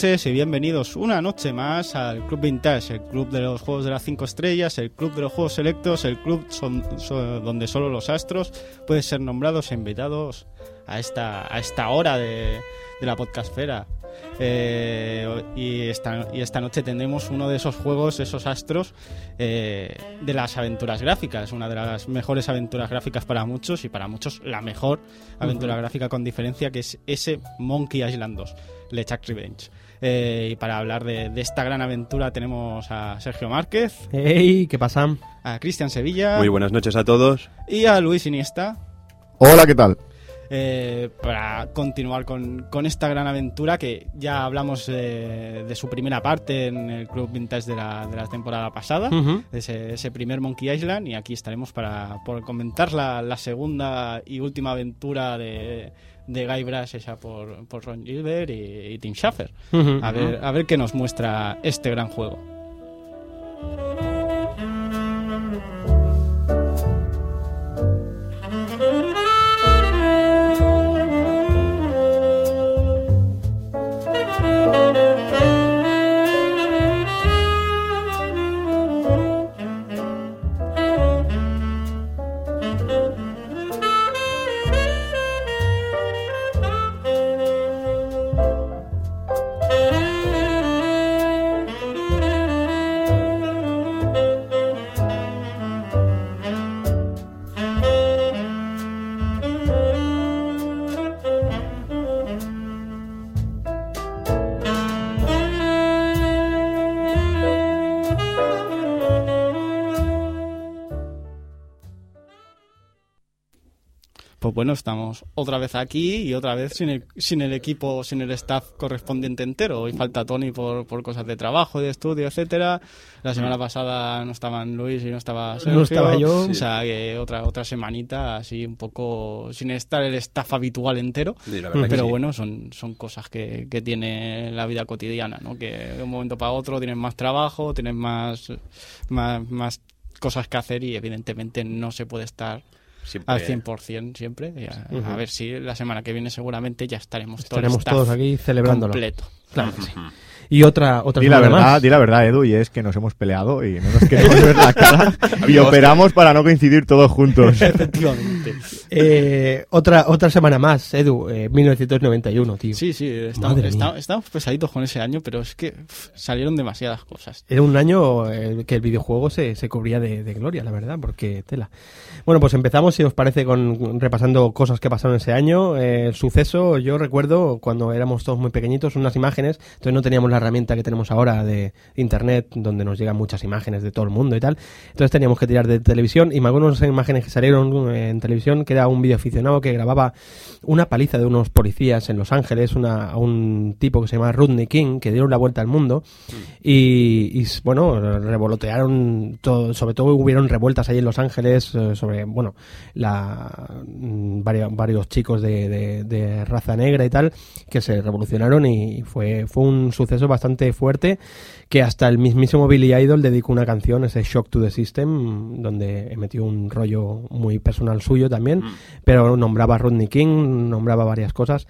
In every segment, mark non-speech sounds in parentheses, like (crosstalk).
Noches y bienvenidos una noche más al Club Vintage, el club de los juegos de las 5 estrellas, el club de los juegos selectos, el club son- so- donde solo los astros pueden ser nombrados e invitados a esta, a esta hora de, de la podcastfera. Eh, y, esta, y esta noche tendremos uno de esos juegos, esos astros eh, de las aventuras gráficas, una de las mejores aventuras gráficas para muchos y para muchos la mejor aventura gráfica con diferencia que es ese Monkey Island 2, LeChuck Revenge. Eh, y para hablar de, de esta gran aventura tenemos a Sergio Márquez, ¡Ey! ¿Qué pasa? a Cristian Sevilla Muy buenas noches a todos. y a Luis Iniesta. Hola, ¿qué tal? eh, para continuar con, con esta gran aventura que ya hablamos eh, de su primera parte en el Club Vintage de la, de la temporada pasada, ese, ese primer Monkey Island, y aquí estaremos para por comentar la, la segunda y última aventura de, de Guy Brass, esa por, por Ron Gilbert y, y Tim Schafer. A ver, a ver qué nos muestra este gran juego. Pues bueno, estamos otra vez aquí y otra vez sin el, sin el equipo, sin el staff correspondiente entero. Hoy falta Tony por, por cosas de trabajo, de estudio, etcétera. La semana pasada no estaban Luis y no estaba Sergio. No estaba yo. O sea, que otra, otra semanita así un poco sin estar el staff habitual entero. Sí, Pero sí. bueno, son, son cosas que, que tiene la vida cotidiana, ¿no? Que de un momento para otro tienes más trabajo, tienes más, más, más cosas que hacer y evidentemente no se puede estar Siempre- al 100% siempre. Y a, Ujú. a ver si la semana que viene seguramente ya estaremos, todo el Estaremos staff todos aquí celebrándolo. completo. Claro que sí. Y otra, otra Di la verdad, más. di la verdad, Edu, y es que nos hemos peleado y no nos queremos ver la cara (laughs) y operamos para no coincidir todos juntos. (laughs) Efectivamente. Eh, otra, otra semana más, Edu, eh, 1991, tío. Sí, sí, estamos, estamos pesaditos con ese año, pero es que uf, salieron demasiadas cosas. Era un año eh, que el videojuego se, se cubría de, de gloria, la verdad, porque tela. Bueno, pues empezamos, si os parece, con repasando cosas que pasaron ese año. Eh, el suceso, yo recuerdo cuando éramos todos muy pequeñitos, unas imágenes, entonces no teníamos la herramienta que tenemos ahora de internet, donde nos llegan muchas imágenes de todo el mundo y tal. Entonces teníamos que tirar de televisión y me acuerdo de unas imágenes que salieron eh, en televisión, que era un videoaficionado que grababa una paliza de unos policías en Los Ángeles, una, a un tipo que se llama Rodney King, que dieron la vuelta al mundo. Y, y, bueno, revolotearon, todo, sobre todo hubieron revueltas ahí en Los Ángeles eh, sobre, bueno, la, mm, varios, varios chicos de, de- de raza negra y tal, que se revolucionaron y fue, fue un suceso bastante fuerte que hasta el mismísimo Billy Idol dedicó una canción, ese Shock to the System, donde metió un rollo muy personal suyo también, pero nombraba a Rodney King, nombraba varias cosas.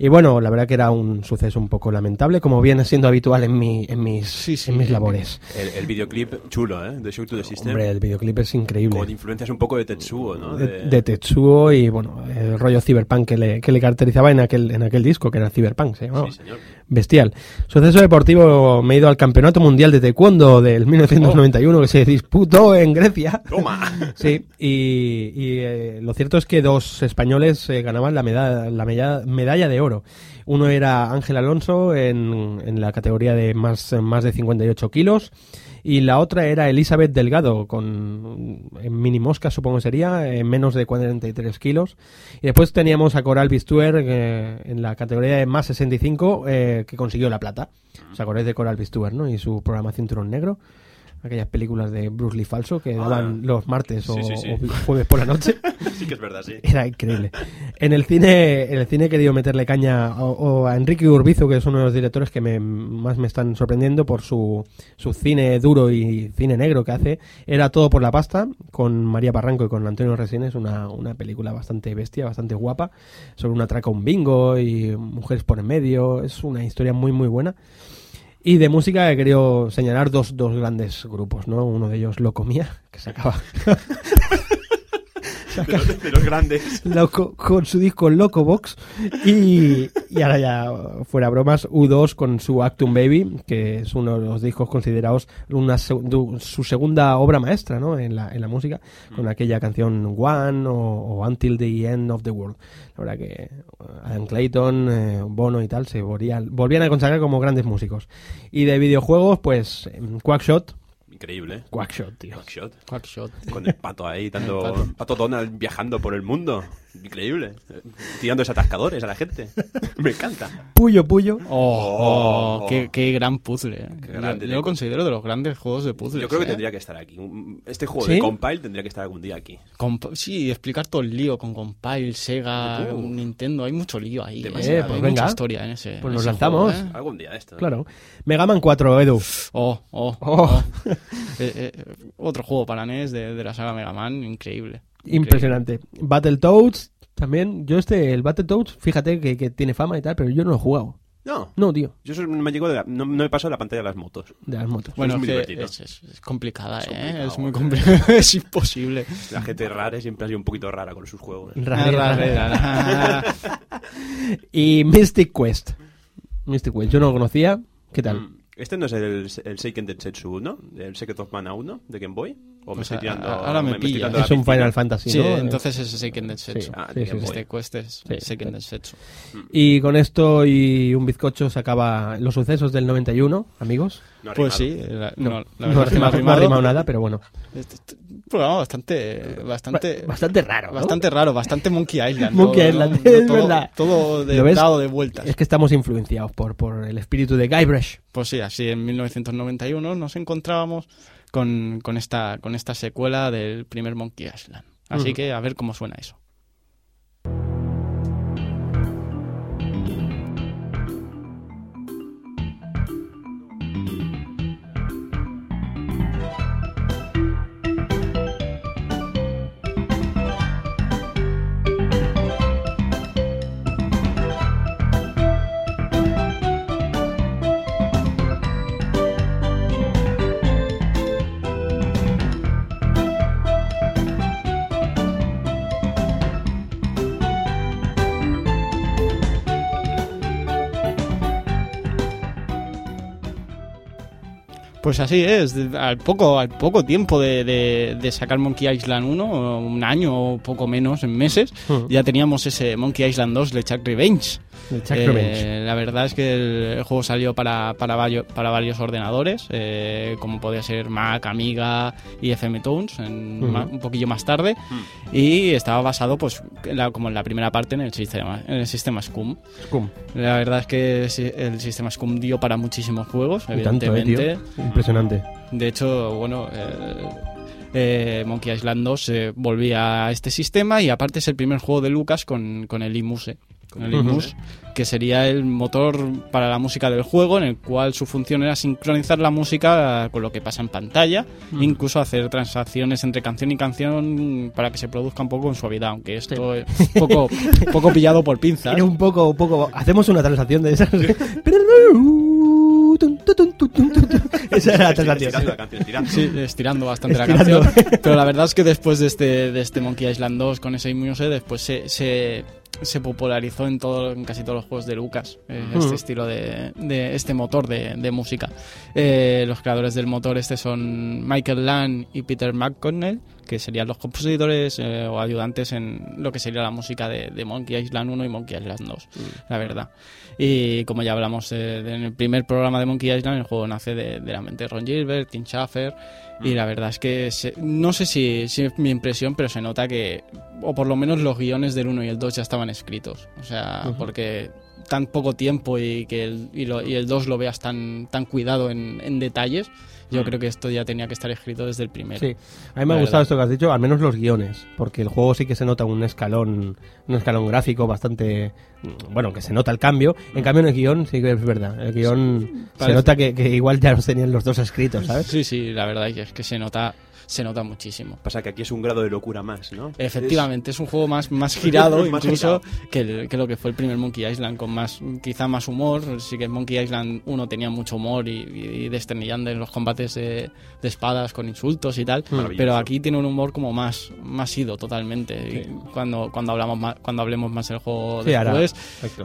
Y bueno, la verdad que era un suceso un poco lamentable, como viene siendo habitual en, mi, en, mis, Sí, sí. en mis labores. El, el videoclip chulo, ¿eh? De Shock to the System. Hombre, el videoclip es increíble. Con influencias un poco de Tetsuo, ¿no? de, de Tetsuo y bueno, el rollo cyberpunk que le, que le caracterizaba en aquel, en aquel disco, que era cyberpunk, se llamaba. Sí, señor. Bestial. Suceso deportivo, me he ido al Campeonato Mundial de Taekwondo del 1991 que se disputó en Grecia. ¡Toma! (laughs) Sí, y, y, eh, lo cierto es que dos españoles eh, ganaban la medalla, la medalla, medalla de oro. Uno era Ángel Alonso en, en la categoría de más, más de 58 kilos y la otra era Elizabeth Delgado con en mini mosca supongo sería en menos de 43 kilos y después teníamos a Coral Bistuer eh, en la categoría de más 65 eh, que consiguió la plata. ¿Os acordáis de Coral Bistuer, no? Y su programa Cinturón Negro. Aquellas películas de Bruce Lee falso que daban los martes o, Sí, sí, sí. o jueves por la noche. (laughs) Sí que es verdad, sí. Era increíble. En el cine, en el cine he querido meterle caña o, o a Enrique Urbizo, que es uno de los directores que me, más me están sorprendiendo por su, su cine duro y cine negro que hace. Era todo por la pasta, con María Barranco y con Antonio Resines, una, una película bastante bestia, bastante guapa, sobre un atraco a un bingo y mujeres por en medio. Es una historia muy, muy buena. Y de música he querido señalar dos, dos grandes grupos, ¿no? Uno de ellos Locomía, que se acaba (laughs) De los, de los grandes. Loco, con su disco Loco Box y, y ahora ya fuera bromas U2 con su Actum Baby que es uno de los discos considerados una, su segunda obra maestra ¿no? en, la, en la música con aquella canción One o, o Until the End of the World la verdad que uh, Adam Clayton eh, Bono y tal se volvían, volvían a consagrar como grandes músicos y de videojuegos pues em, Quackshot Increíble, ¿eh? Quackshot tío Quackshot. Quackshot. Con el pato ahí, (laughs) pato. pato. Donald viajando por el mundo. Increíble. Tirando atascadores a la gente. (laughs) Me encanta. Puyo Puyo Oh, Oh. qué, qué gran puzzle. eh. Qué yo, yo lo considero de los grandes juegos de puzzles. Yo creo que eh. tendría que estar aquí. Este juego ¿Sí? de Compile tendría que estar algún día aquí. Comp- sí, explicar todo el lío con Compile, Sega, Uh. Nintendo. Hay mucho lío ahí. eh. Hay pues mucha historia en ese. Pues nos lanzamos. juego, eh. Algún día esto. ¿eh? claro Mega Man 4 Edu Oh, oh, Oh. oh. (laughs) Eh, eh, otro juego para NES de, de la saga Mega Man, increíble. Impresionante. Battletoads, también. Yo este, el Battletoads, fíjate que, que tiene fama y tal, pero yo no lo he jugado. No. No, tío, Yo eso me llego de la- no, no me paso de la pantalla de las motos. de las motos. Bueno, muy es, que divertido. es, es- es complicada, Es ¿eh? Es muy ¿eh? complicado. (laughs) es imposible. La gente rara siempre ha sido un poquito rara con sus juegos. Rare, Ra, rare. ra, ra, ra. (laughs) Y Mystic Quest. Mystic Quest, yo no lo conocía. ¿Qué tal? Mm. Este no es el, el Seiken Densetsu 1, el Secret of Mana 1 de Game Boy. O me Pues estoy tirando. ahora me estoy pilla. es un piscina. Final Fantasy, Sí, ¿no? entonces es Seiken Densetsu. Sí. Ah, Sí, sí. Este Quest es Sí. Seiken Densetsu. Y con esto y un bizcocho se acaba los sucesos del 91, amigos. No Pues sí, la, No, no, la no es que no rimado, ha no ha rimado. rimado nada, pero bueno. Este- este- un programa bastante, bastante, Bastante raro. ¿no? bastante raro, bastante Monkey Island. Monkey Island, ¿no? es todo, verdad. Todo de, dado de vueltas. Es que estamos influenciados por, por el espíritu de Guybrush. Pues sí, así en 1991 nos encontrábamos con, con, esta, con esta secuela del primer Monkey Island. Así que a ver cómo suena eso. Pues así es, al poco, al poco tiempo de, de- de sacar Monkey Island 1, un año o poco menos en meses, Mm. ya teníamos ese Monkey Island 2 LeChuck Revenge. Chuck Eh, Revenge. La verdad es que el, el juego salió para, para, varios, para varios ordenadores, eh, como podía ser Mac, Amiga y FM Tones, en ma- un poquillo más tarde, y estaba basado, pues, la- como en la primera parte, en el sistema, en el sistema SCUM. Scum. La verdad es que el sistema SCUM dio para muchísimos juegos, Y tanto, eh, evidentemente. tío. Impresionante. De hecho, bueno, eh, eh, Monkey Island 2 eh, volvía a este sistema y aparte es el primer juego de Lucas con, con el IMUSE. Con el. IMUS, que sería el motor para la música del juego, en el cual su función era sincronizar la música con lo que pasa en pantalla, incluso hacer transacciones entre canción y canción para que se produzca un poco con suavidad, aunque esto es poco, (laughs) poco pillado por pinzas. Era un poco, un poco. Hacemos una transacción de esas. Esa era la. Estirando la canción, estirando. Sí, estirando bastante Estirando. la canción. Pero la verdad es que después de este, de este Monkey Island 2 con ese Muse, después se, se, se popularizó en, todo, en casi todos los juegos de Lucas, eh, este estilo de, de este motor de, de música. Eh, los creadores del motor este son Michael Land y Peter McConnell, que serían los compositores eh, o ayudantes en lo que sería la música de, de Monkey Island 1 y Monkey Island 2, la verdad. Y como ya hablamos eh, en el primer programa de Monkey Island, el juego nace de, la mente de Ron Gilbert, Tim Schafer, y la verdad es que se- no sé si, si es mi impresión, pero se nota que, o por lo menos los guiones del 1 y el 2 ya estaban escritos. O sea, Ujú. porque tan poco tiempo y que el, y, lo- y el 2 lo veas tan, tan cuidado en, en detalles, yo Mm. creo que esto ya tenía que estar escrito desde el primero. Sí, a mí me ha gustado esto que has dicho, al menos los guiones, porque el juego sí que se nota un escalón, un escalón gráfico bastante, bueno, que se nota el cambio. En cambio en el guion sí que es verdad, el guion se Parece- nota que, que igual ya los tenían los dos escritos, ¿sabes? Sí, sí, la verdad es que se nota, se nota muchísimo. Pasa que aquí es un grado de locura más, ¿no? Efectivamente, es un juego más, más (laughs) girado Más incluso girado. Que, el- que lo que fue el primer Monkey Island, con más quizá más humor. Sí que Monkey Island 1 tenía mucho humor y, y desternillando en los combates de, de espadas con insultos y tal. Pero aquí tiene un humor como más, más ido totalmente. Y Cuando, cuando, hablamos más, cuando hablemos más del juego Sí, después,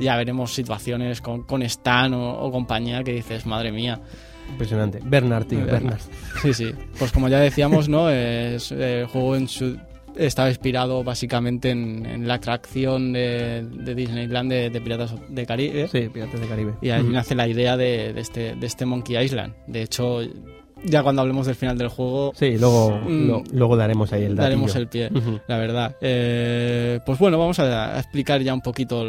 ya veremos situaciones con, con Stan o, o compañía que dices, madre mía. Impresionante. Bernard, tío, Bernard. Bernard. Sí, sí. Pues como ya decíamos, ¿no? Es, eh, el juego en su, estaba inspirado básicamente en, en la atracción de, de Disneyland de, de Piratas de Caribe. Sí, Piratas del Caribe. Y ahí Mm. nace la idea de, de este, de este Monkey Island. De hecho, ya cuando hablemos del final del juego, Sí, luego, Mm. lo- luego daremos ahí el daremos datillo. el pie. La verdad. Eh, pues bueno, vamos a, a explicar ya un poquito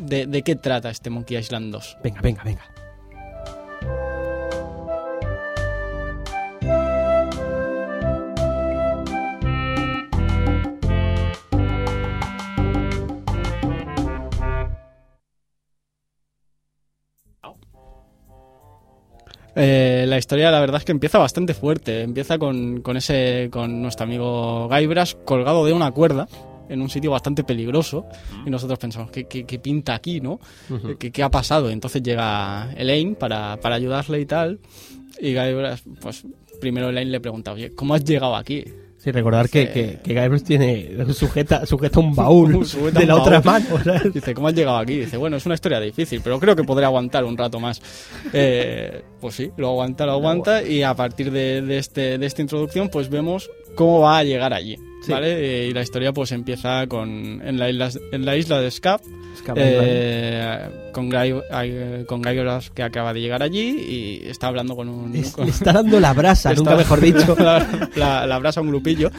de, de qué trata este Monkey Island 2. Venga, venga, venga. Eh, la historia, la verdad es que empieza bastante fuerte. Empieza con, con ese, con nuestro amigo Guybrush colgado de una cuerda en un sitio bastante peligroso. Y nosotros pensamos, ¿qué, qué, qué pinta aquí, no? ¿Qué, qué ha pasado? Entonces llega Elaine para, para ayudarle y tal. Y Guybrush, pues primero Elaine le pregunta, oye, ¿cómo has llegado aquí? Sí, recordar que, Sí. que, que Guybrush tiene sujeta, sujeta un baúl (laughs) Sujeta de la otra mano. ¿sabes? Dice, ¿cómo has llegado aquí? Dice, bueno, es una historia difícil, pero creo que podré aguantar un rato más. Eh, pues sí, lo aguanta, lo aguanta, y a partir de, de este, de esta introducción, pues vemos cómo va a llegar allí. Sí. ¿Vale? Eh, y la historia pues empieza con en la isla, en la isla de Scap, eh, con, Guy, eh, con Guybrush que acaba de llegar allí y está hablando con un... Es- con- le está dando la brasa, nunca mejor dicho. (laughs) la, la, la brasa a un grupillo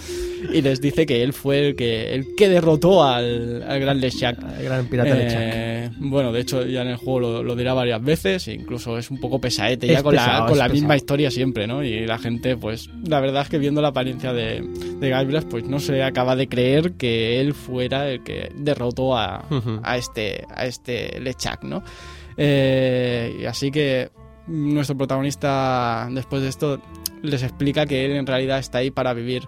y les dice que él fue el que, el que derrotó al, al gran LeShaq. El gran pirata de Chuck. Eh, bueno, de hecho ya en el juego lo, lo dirá varias veces, e incluso es un poco pesaete Es ya con pesado, la, con la misma historia siempre, ¿no? Y la gente, pues, la verdad es que viendo la apariencia de, de pues no se acaba de creer que él fuera el que derrotó a, este, a este Lechak, ¿no? Eh, y así que nuestro protagonista, después de esto, les explica que él en realidad está ahí para vivir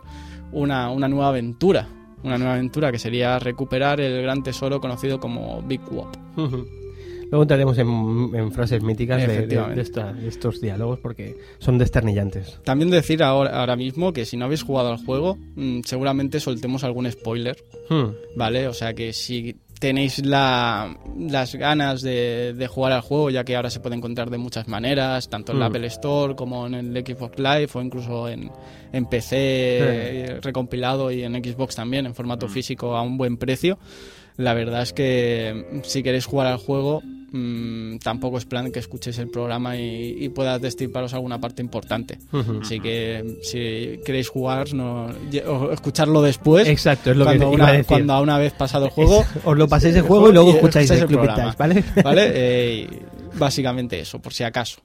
una, una nueva aventura. Una nueva aventura que sería recuperar el gran tesoro conocido como Big Wop. Luego entraremos en, en frases míticas de, de- Efectivamente. de esta- de estos diálogos porque son desternillantes. También decir ahora, ahora mismo que si no habéis jugado al juego, mm, seguramente soltemos algún spoiler, Hmm. ¿vale? O sea que si tenéis la, las ganas de, de jugar al juego, ya que ahora se puede encontrar de muchas maneras, tanto en la Mm. Apple Store como en el Xbox Live o incluso en, en PC recompilado y en Xbox también en formato físico a un buen precio. La verdad es que mm, si queréis jugar al juego, mm, tampoco es plan que escuchéis el programa y, y puedas destriparos alguna parte importante. Así que si queréis jugar no, o escucharlo después, Exacto, es lo que cuando, iba a decir. cuando a una vez pasado el juego, Os lo paséis el (laughs) juego y luego y escucháis el programa, ¿vale? ¿vale? Eh, básicamente eso, por si acaso.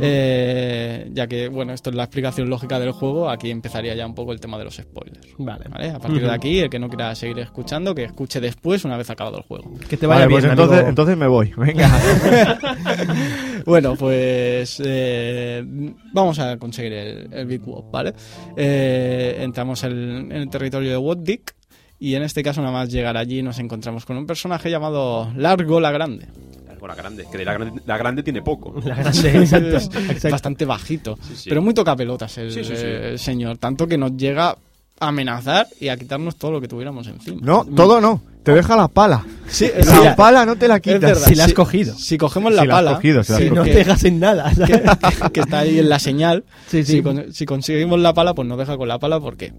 Eh, ya que, bueno, esto es la explicación lógica del juego, aquí empezaría ya un poco el tema de los spoilers. Vale. ¿vale? A partir de aquí, el que no quiera seguir escuchando, que escuche después una vez acabado el juego. Que te vaya Vale, pues bien, entonces, amigo. entonces me voy. Venga. (laughs) Bueno, pues eh, vamos a conseguir el, el Big Wop, ¿vale? Eh, entramos en, en el territorio de Wotdick y en este caso nada más llegar allí nos encontramos con un personaje llamado Largo la Grande. La grande. Que de la grande, la grande tiene poco. (laughs) La grande, exacto. (laughs) Es exacto. bastante bajito, Sí, sí. pero muy toca pelotas el, Sí, sí, sí. el señor, tanto que nos llega a amenazar y a quitarnos todo lo que tuviéramos encima. No, todo no. Te deja la pala. Sí, La sí, pala no te la quitas. verdad. Si la has cogido. si cogemos la Si la has pala, cogido, si la no te dejas en nada. (laughs) que está ahí en la señal. Sí, sí. Si, con- si conseguimos la pala, pues nos deja con la pala porque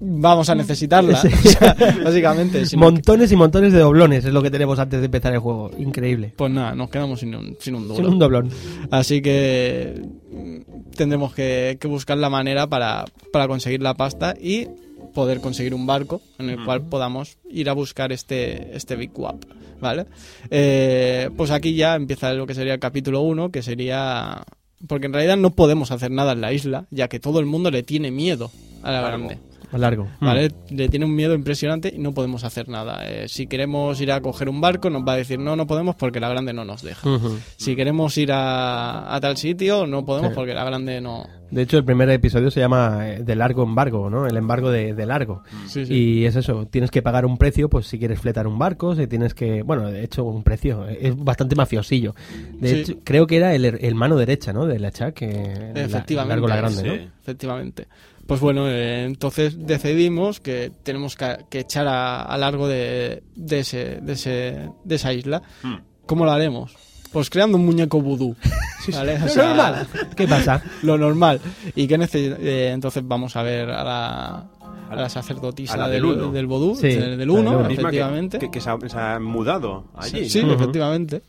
vamos a necesitarla. Sí. (laughs) O sea, básicamente, montones y montones de doblones es lo que tenemos antes de empezar el juego. Increíble. pues nada, nos quedamos sin un, sin un duro. Sin un doblón. Así que mm, tendremos que, que buscar la manera para, para conseguir la pasta y poder conseguir un barco en el Mm. cual podamos ir a buscar este, este Big Wap, ¿vale? Eh, pues aquí ya empieza lo que sería el capítulo 1, que sería... Porque en realidad no podemos hacer nada en la isla, ya que todo el mundo le tiene miedo a la grande. Más largo. ¿Vale? Le tiene un miedo impresionante y no podemos hacer nada. Eh, si queremos ir a coger un barco, nos va a decir no, no podemos porque la grande no nos deja. Mm. Si queremos ir a, a tal sitio, no podemos Sí. porque la grande no. De hecho, el primer episodio se llama eh, De largo embargo, ¿no? El embargo de, de largo. Sí, sí. Y es eso, tienes que pagar un precio, pues si quieres fletar un barco, si tienes que... Bueno, de hecho, un precio. eh, Es bastante mafiosillo. De Sí. hecho, creo que era el, el mano derecha, ¿no? De la Chac. eh, la- Efectivamente. largo la grande, ¿no? Sí. Efectivamente. Pues bueno, eh, entonces decidimos que tenemos que, que echar a, a largo de, de, ese, de, ese, de esa isla. Mm. ¿Cómo lo haremos? Pues creando un muñeco vudú. (laughs) ¿vale? O Lo sea, normal. ¿Qué pasa? (laughs) Lo normal. ¿Y qué eh, entonces vamos a ver a la, a la sacerdotisa a la del, del uno. del vodú, Sí, del, del la del uno, uno. Misma que- efectivamente. Que, que se, ha, se ha mudado allí. Sí, ¿no? Ujú. efectivamente.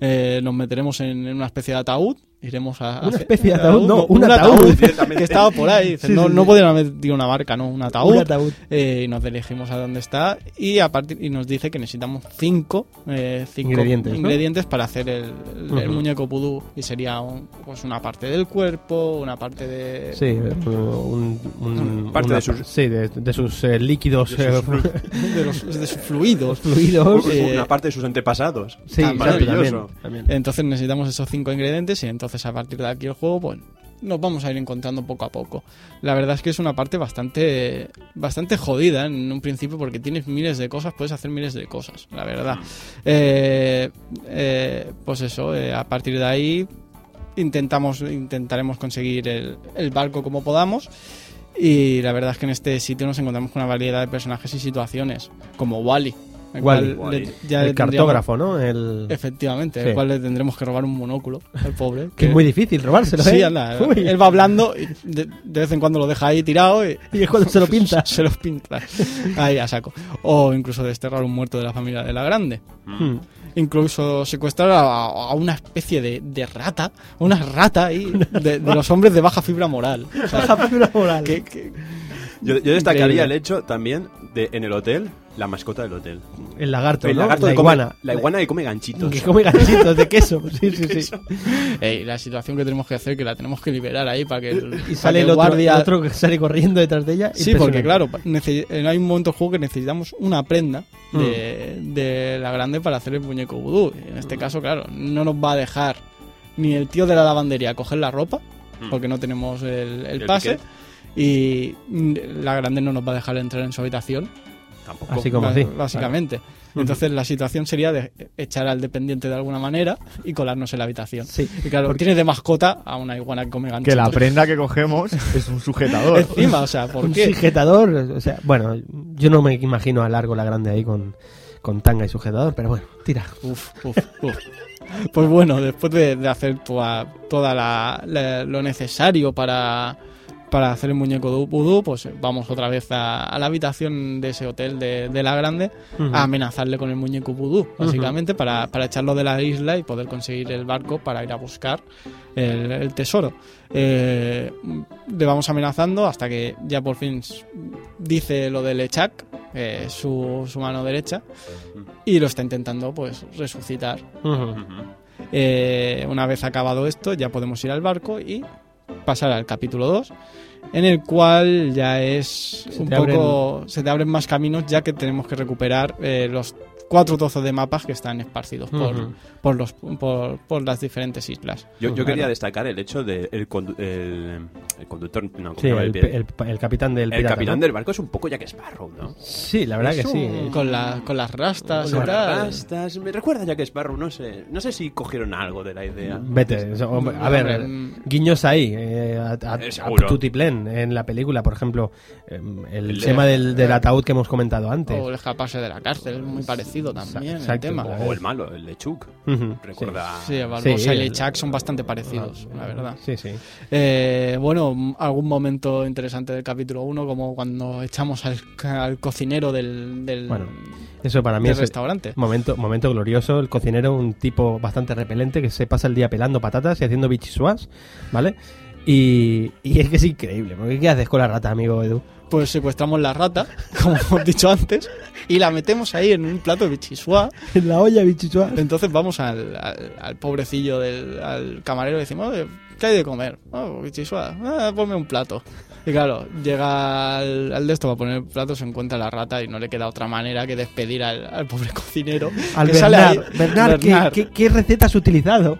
Eh, nos meteremos en, en una especie de ataúd. Iremos a. ¿Una hacer- especie de ataúd? No, un ataúd. (laughs) Directamente. que estaba por ahí. Sí, no, sí, no sí. podían haber metido una barca, no, un ataúd. Un ataúd. Eh, y nos dirigimos a donde está. Y a partir y nos dice que necesitamos cinco, eh, cinco Ingredientes, ¿no? ingredientes para hacer el, el- el Ujú. muñeco pudú. Y sería un- pues una parte del cuerpo, una parte de. Sí, un, un- Parte una de sus- pa- sí, de, de sus eh, líquidos De eh, sus De, los, de sus fluidos. fluidos. Un- Eh, Una parte de sus antepasados. Sí, Ah, maravilloso. también, también. Entonces necesitamos esos cinco ingredientes y entonces a partir de aquí el juego, pues nos vamos a ir encontrando poco a poco. La verdad es que es una parte bastante bastante jodida en un principio porque tienes miles de cosas, puedes hacer miles de cosas, la verdad. Eh, eh, pues eso, eh, a partir de ahí intentamos intentaremos conseguir el, el barco como podamos. Y la verdad es que en este sitio nos encontramos con una variedad de personajes y situaciones, como Wally. el le- ya cartógrafo, ¿no? El... Efectivamente, Sí. el cual le tendremos que robar un monóculo al pobre. Que es muy difícil robárselo, Sí, ¿eh? anda, Uy. él va hablando y de, de vez en cuando lo deja ahí tirado y, (laughs) Y es cuando se lo pinta. (laughs) se los pinta. Ahí a saco. O incluso desterrar un muerto de la familia de la grande. Hmm. Incluso secuestrar a, a una especie de, de rata, una rata ahí, de, de los hombres de baja fibra moral. O sea, Baja fibra moral. que- que- Yo, yo destacaría Increíble. el hecho también de en el hotel, la mascota del hotel. El lagarto, El ¿no? lagarto la que come- iguana. la iguana que come ganchitos. Que come ganchitos de queso. (laughs) Sí, sí, sí. Ey, la situación que tenemos que hacer, que la tenemos que liberar ahí para que el, Y sale que el otro, guardia... el otro que sale corriendo detrás de ella. Sí, porque claro, eh, hay un momento del juego que necesitamos una prenda de, de la grande para hacer el muñeco vudú. Y En este caso, claro, no nos va a dejar ni el tío de la lavandería coger la ropa, Mm. porque no tenemos el, el El pase, ticket. y mm, la grande no nos va a dejar entrar en su habitación, Tampoco. Así como así. básicamente. Entonces la situación sería de echar al dependiente de alguna manera y colarnos en la habitación. Sí. Y claro, Porque- tienes de mascota a una iguana que come ganchitos. Que la prenda que cogemos es un sujetador. Encima, o sea, ¿por un qué? sujetador. O sea, bueno, yo no me imagino a largo la grande ahí con, con tanga y sujetador, pero bueno, tira. Uf, uf, uf. Pues bueno, después de, de hacer toda, toda la- la- lo necesario para, para hacer el muñeco de vudú, pues vamos otra vez a, a la habitación de ese hotel de, de la grande a amenazarle con el muñeco vudú, básicamente, para, para echarlo de la isla y poder conseguir el barco para ir a buscar el, el tesoro. Eh, le vamos amenazando hasta que ya por fin dice lo del Echak, eh, su, su mano derecha, y lo está intentando pues resucitar. Eh, una vez acabado esto, ya podemos ir al barco y pasar al capítulo 2, en el cual ya es Se un poco. Se te abren más caminos, ya que tenemos que recuperar eh, los cuatro trozos de mapas que están esparcidos por, por, los, por, por las diferentes islas. Yo, yo Claro. quería destacar el hecho de el, condu- el, el conductor, no, ¿cómo Sí, el, el, el- el capitán del el pirata, capitán ¿no? del barco es un poco Jack Sparrow, ¿no? Sí, la verdad que sí. Con, la, con las rastas Con y las tal. rastas, me recuerda a Jack Sparrow, no sé, no sé si cogieron algo de la idea. Vete, a ver, guiños ahí, eh, a, a- a seguro. tutiplén en la película, por ejemplo, el, El- tema del, del ataúd que hemos comentado antes. O el escaparse de la cárcel, muy parecido también el Exacto. tema. O el malo, el de Chuck. Ujú, Recuerda. Sí, Barbosa Sí, y el- Lechak son bastante parecidos, la verdad. Sí, sí. Eh, bueno, algún momento interesante del capítulo 1, como cuando echamos al, al cocinero del, del, Bueno, Eso para mí es restaurante. momento, momento glorioso. El cocinero, un tipo bastante repelente que se pasa el día pelando patatas y haciendo bichisuas, ¿vale? Y, y es que es increíble. Porque ¿qué haces con la rata, amigo Edu? Pues secuestramos la rata, (laughs) como hemos dicho antes, y la metemos ahí en un plato de bichisua. (laughs) En la olla, bichichua. Entonces vamos al, al, al pobrecillo del al camarero y decimos, "Oye, ¿qué hay de comer? Oh, bichisua, ah, ponme un plato. Y claro, llega al, al de esto para poner el plato, se encuentra la rata y no le queda otra manera que despedir al, al pobre (laughs) cocinero. Al que sale Bernard. ahí- Bernard, ¿qué- Bernard. ¿qué, qué, receta has utilizado?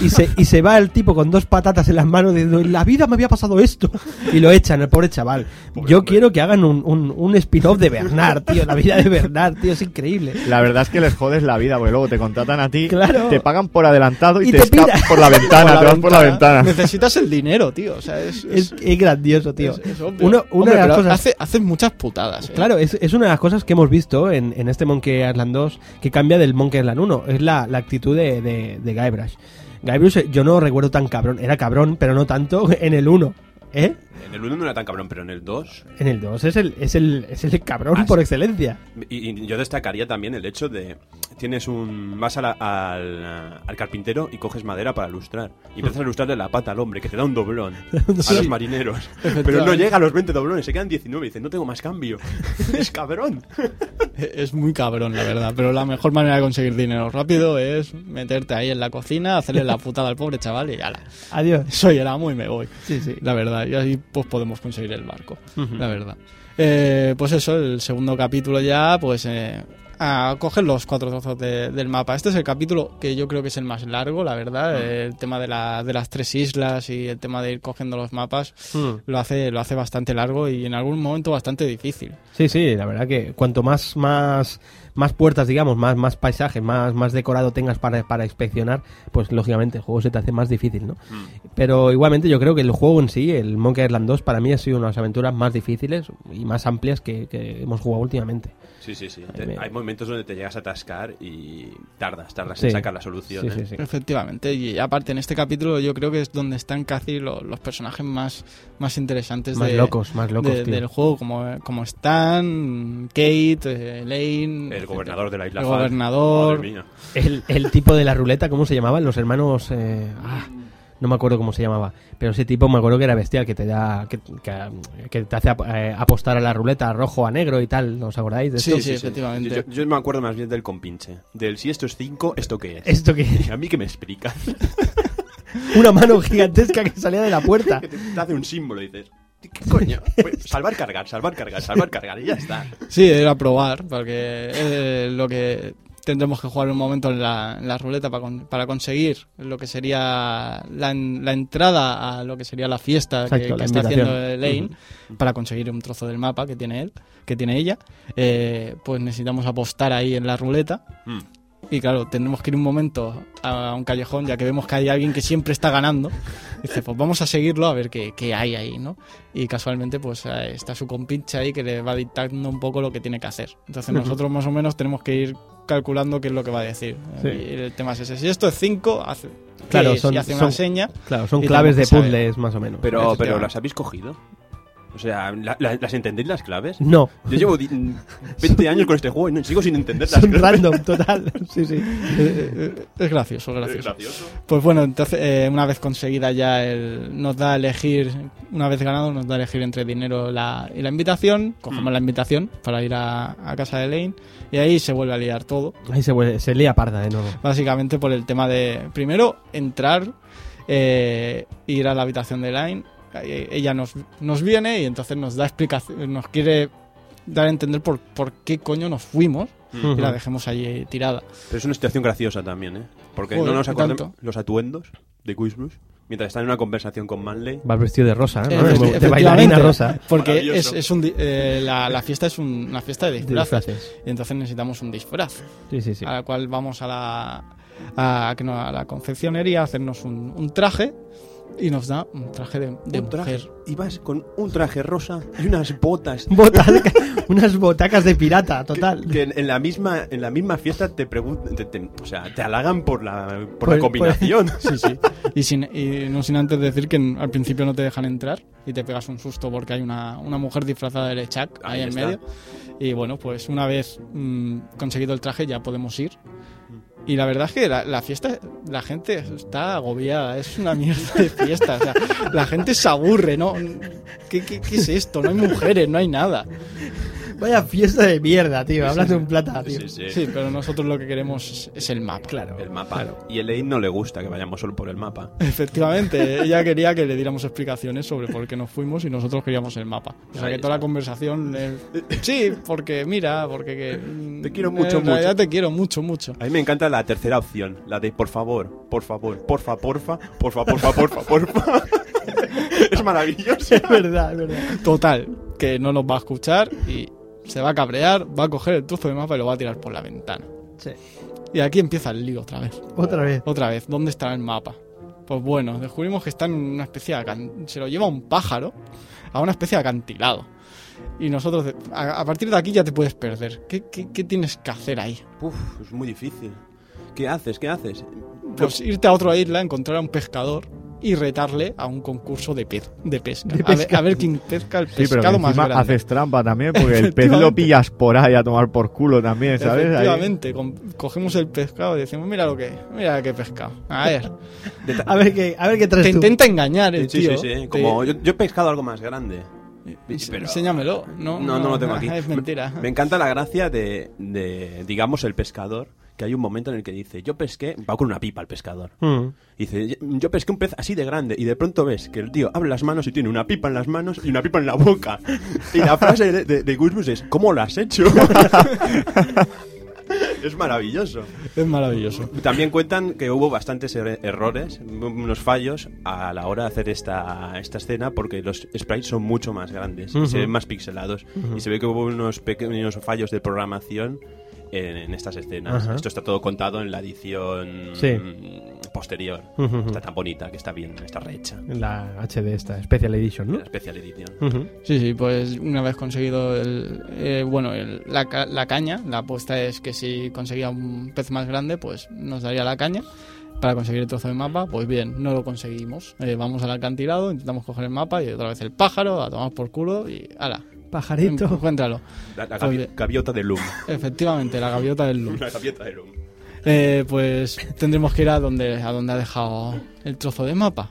Y se, y se va el tipo con dos patatas en las manos diciendo, en la vida me había pasado esto. Y lo echan, el pobre chaval. Yo quiero que hagan un, un, un spin-off de Bernard, tío. La vida de Bernard, tío, es increíble. La verdad es que les jodes la vida, porque luego te contratan a ti, Claro. te pagan por adelantado y, Y te, te escapas por la ventana, Por te vas por la ventana. Necesitas el dinero, tío. O sea, es, Es, es, es grandioso, tío. Es- es obvio. Uno- una Hombre, de las pero cosas... Hace, hace muchas putadas. ¿eh? Claro, es, es una de las cosas que hemos visto en, en este Monkey Island 2 que cambia del Monkey Island 1. Es la, la actitud de, de, de Guybrush. Guybrush eh, yo no recuerdo tan cabrón. Era cabrón, pero no tanto (laughs) en el 1. ¿Eh? En el 1 no era tan cabrón, pero en el 2. En el 2 es el, es el, es el cabrón Ah, por excelencia. Y, y yo destacaría también el hecho de. Tienes un. Vas a la- al, al carpintero y coges madera para lustrar. Y empiezas a lustrarle la pata al hombre, que te da un doblón. (laughs) A los marineros. (laughs) Pero no llega a los 20 doblones, se quedan 19. Y dice, no tengo más cambio. (laughs) es cabrón. Es muy cabrón, la verdad. Pero la mejor manera de conseguir dinero rápido es meterte ahí en la cocina, hacerle la putada al pobre chaval y ala. Adiós. Soy el amo y me voy. Sí, sí. La verdad. Y así pues podemos conseguir el barco. La verdad. Eh, pues eso, el segundo capítulo ya, pues eh, a coger los cuatro trozos de- del mapa. Este es el capítulo que yo creo que es el más largo, la verdad. El tema de, la, de las tres islas y el tema de ir cogiendo los mapas Mm. lo hace, lo hace bastante largo y en algún momento bastante difícil. Sí, sí, la verdad que cuanto más, más, más puertas, digamos, más, más paisajes, más, más decorado tengas para, para inspeccionar, pues lógicamente el juego se te hace más difícil, ¿no? Pero igualmente yo creo que el juego en sí, el Monkey Island 2, para mí ha sido una de las aventuras más difíciles y más amplias que, que hemos jugado últimamente. Sí, sí, sí. Te- me- hay momentos donde te llegas a atascar y tardas, tardas Sí. en sacar la solución. Sí, ¿eh? sí, sí. Efectivamente, y aparte en este capítulo yo creo que es donde están casi lo- los personajes más, más interesantes Más de- locos, más locos, de- tío. del juego, como, como Stan, Kate, eh, Lane, El gobernador de la isla el gobernador. Madre mía. El, el tipo de la ruleta, ¿cómo se llamaban? Los hermanos... eh, ah, no me acuerdo cómo se llamaba. Pero ese tipo me acuerdo que era bestial, que te da... Que, que- que te hace ap- eh, apostar a la ruleta rojo a negro y tal. ¿Os acordáis de Sí, esto? sí, efectivamente. Yo, yo me acuerdo más bien del compinche. Del si esto es 5, ¿esto qué es? Esto que... A mí que me explica. (laughs) Una mano gigantesca que salía de la puerta. (laughs) que te, te hace un símbolo y dices, ¿qué coño? Pues, salvar, cargar, salvar, cargar, salvar, cargar y ya está. Sí, era probar, porque eh, lo que tendremos que jugar un momento en la, en la ruleta para, con- para conseguir lo que sería la, en- la entrada a lo que sería la fiesta que- Exacto, que, la está invitación. haciendo Elaine, para conseguir un trozo del mapa que tiene él, que tiene ella, eh, pues necesitamos apostar ahí en la ruleta. Mm. Y claro, tendremos que ir un momento a un callejón, ya que vemos que hay alguien que siempre está ganando. Dice, pues vamos a seguirlo a ver qué, qué hay ahí, ¿no? Y casualmente, pues eh, está su compinche ahí que le va dictando un poco lo que tiene que hacer. Entonces nosotros más o menos tenemos que ir calculando qué es lo que va a decir. Sí. Y el tema es ese. Si esto es 5, hace, ¿qué Claro, es? son- y hace son- una seña. Claro, son claves de tenemos puzzles más o menos. Pero, pero. ¿las habéis cogido? O sea, ¿la- la- ¿las entendéis las claves? No, Yo llevo di- 20 (laughs) años con este juego y no, sigo sin entender las son claves. random, total. (laughs) Sí, sí. Eh, eh, es gracioso, Es gracioso. gracioso. Pues bueno, entonces eh, una vez conseguida ya el, nos da a elegir, una vez ganado nos da a elegir entre dinero la, y la invitación, cogemos la invitación para ir a, a casa de Lane y ahí se vuelve a liar todo, Ahí se, vuelve- se lía parda de nuevo. básicamente por el tema de, primero, entrar, eh, ir a la habitación de Lane, ella nos, nos viene y entonces nos da explicación, nos quiere dar a entender por, por qué coño nos fuimos y la dejemos allí tirada. Pero es una situación graciosa también, ¿eh? Porque Joder, no nos ¿y acordamos los atuendos de Quizbrush mientras están en una conversación con Manley. Vas vestido de rosa, ¿no? Efecti- De- bailarina rosa. Porque es, es un, di- eh, la, la fiesta es un- una fiesta de De disfraces. Y entonces necesitamos un disfraz. Sí, sí, sí. A la cual vamos a la, a, que no, a la confeccionería a hacernos un, un traje. Y nos da un traje de, de un traje. mujer. Y vas con un traje rosa y unas botas. (laughs) Botaca- (laughs) unas botacas de pirata, total. Que en, en la misma en la misma fiesta te preguntan, te- te- o sea, te halagan por la por, Por- la por- combinación. (laughs) Sí, sí. Y, sin, y no sin antes decir que al principio no te dejan entrar y te pegas un susto porque hay una, una mujer disfrazada de Lechak ahí, Ahí en medio. Y bueno, pues una vez mm, conseguido el traje ya podemos ir. Y la verdad es que la, fiesta, la gente está agobiada, es una mierda de fiesta. O sea, la gente se aburre, ¿no? ¿Qué, qué, qué es esto? No hay mujeres, no hay nada. Vaya fiesta de mierda, tío. Hablas de un plata, tío. Sí, sí. Sí, pero nosotros lo que queremos es, el mapa. Claro. El mapa. Y a Elaine no le gusta que vayamos solo por el mapa. Efectivamente, (laughs) ella quería que le diéramos explicaciones sobre por qué nos fuimos y nosotros queríamos el mapa. O sea que toda la conversación es, sí, porque mira, porque que, mm, Te quiero mucho, en realidad mucho. te quiero mucho, mucho. A mí me encanta la tercera opción, la de por favor, por favor, porfa, porfa, porfa, porfa, porfa, porfa. (laughs) es maravilloso. Es verdad, es verdad. Total, que no nos va a escuchar y se va a cabrear, va a coger el trozo de mapa y lo va a tirar por la ventana. Sí. Y aquí empieza el lío otra vez. Otra vez. Otra vez, ¿dónde está el mapa? Pues bueno, descubrimos que está en una especie de... Se lo lleva un pájaro a una especie de acantilado. Y nosotros, de- a, a partir de aquí ya te puedes perder. ¿Qué, qué, qué tienes que hacer ahí? Uf, es muy difícil. ¿Qué haces? ¿Qué haces? Pues irte a otra isla, encontrar a un pescador y retarle a un concurso de, pez, de pesca. De A, ver, pesca. a ver quién pesca el Sí, pero pescado más grande. haces trampa también, porque el (laughs) pez lo Efectivamente. pillas por ahí a tomar por culo también, ¿sabes? Ahí- Efectivamente, con- cogemos el pescado y decimos, mira lo que, mira qué pescado. A ver, A ver qué, a ver qué traes te tú. intenta engañar el Sí, tío. sí, sí. Te- Como yo, yo he pescado algo más grande. Pero- Enséñamelo. No, No, no lo tengo aquí. Es mentira. Me encanta la gracia de, de, digamos, el pescador, que hay un momento en el que dice, yo pesqué, va con una pipa el pescador. Mm. Dice, yo pesqué un pez así de grande y de pronto ves que el tío abre las manos y tiene una pipa en las manos y una pipa en la boca. Y la frase de, de, de es, ¿cómo lo has hecho? (laughs) es maravilloso. Es maravilloso. También cuentan que hubo bastantes er- errores, unos fallos a la hora de hacer esta, esta escena porque los sprites son mucho más grandes y se ven más pixelados. Y se ve que hubo unos pequeños fallos de programación en, en estas escenas. Ajá. Esto está todo contado en la edición Sí. posterior. Ujú, ujú. Está tan bonita que está bien, está rehecha. La HD esta, Special Edition, ¿no? La especial edición. Ujú. Sí, sí, pues una vez conseguido el, eh, bueno, el- la, la caña, la apuesta es que si conseguía un pez más grande, pues nos daría la caña para conseguir el trozo de mapa. Pues bien, no lo conseguimos. Eh, vamos al acantilado, intentamos coger el mapa y otra vez el pájaro, a tomar por culo y ala, Pajarito. encuéntralo. La, la gavi- gaviota de Loom. Efectivamente, la gaviota del Loom. (laughs) La gaviota de Loom. Eh, pues tendremos que ir a donde, a donde ha dejado el trozo de mapa.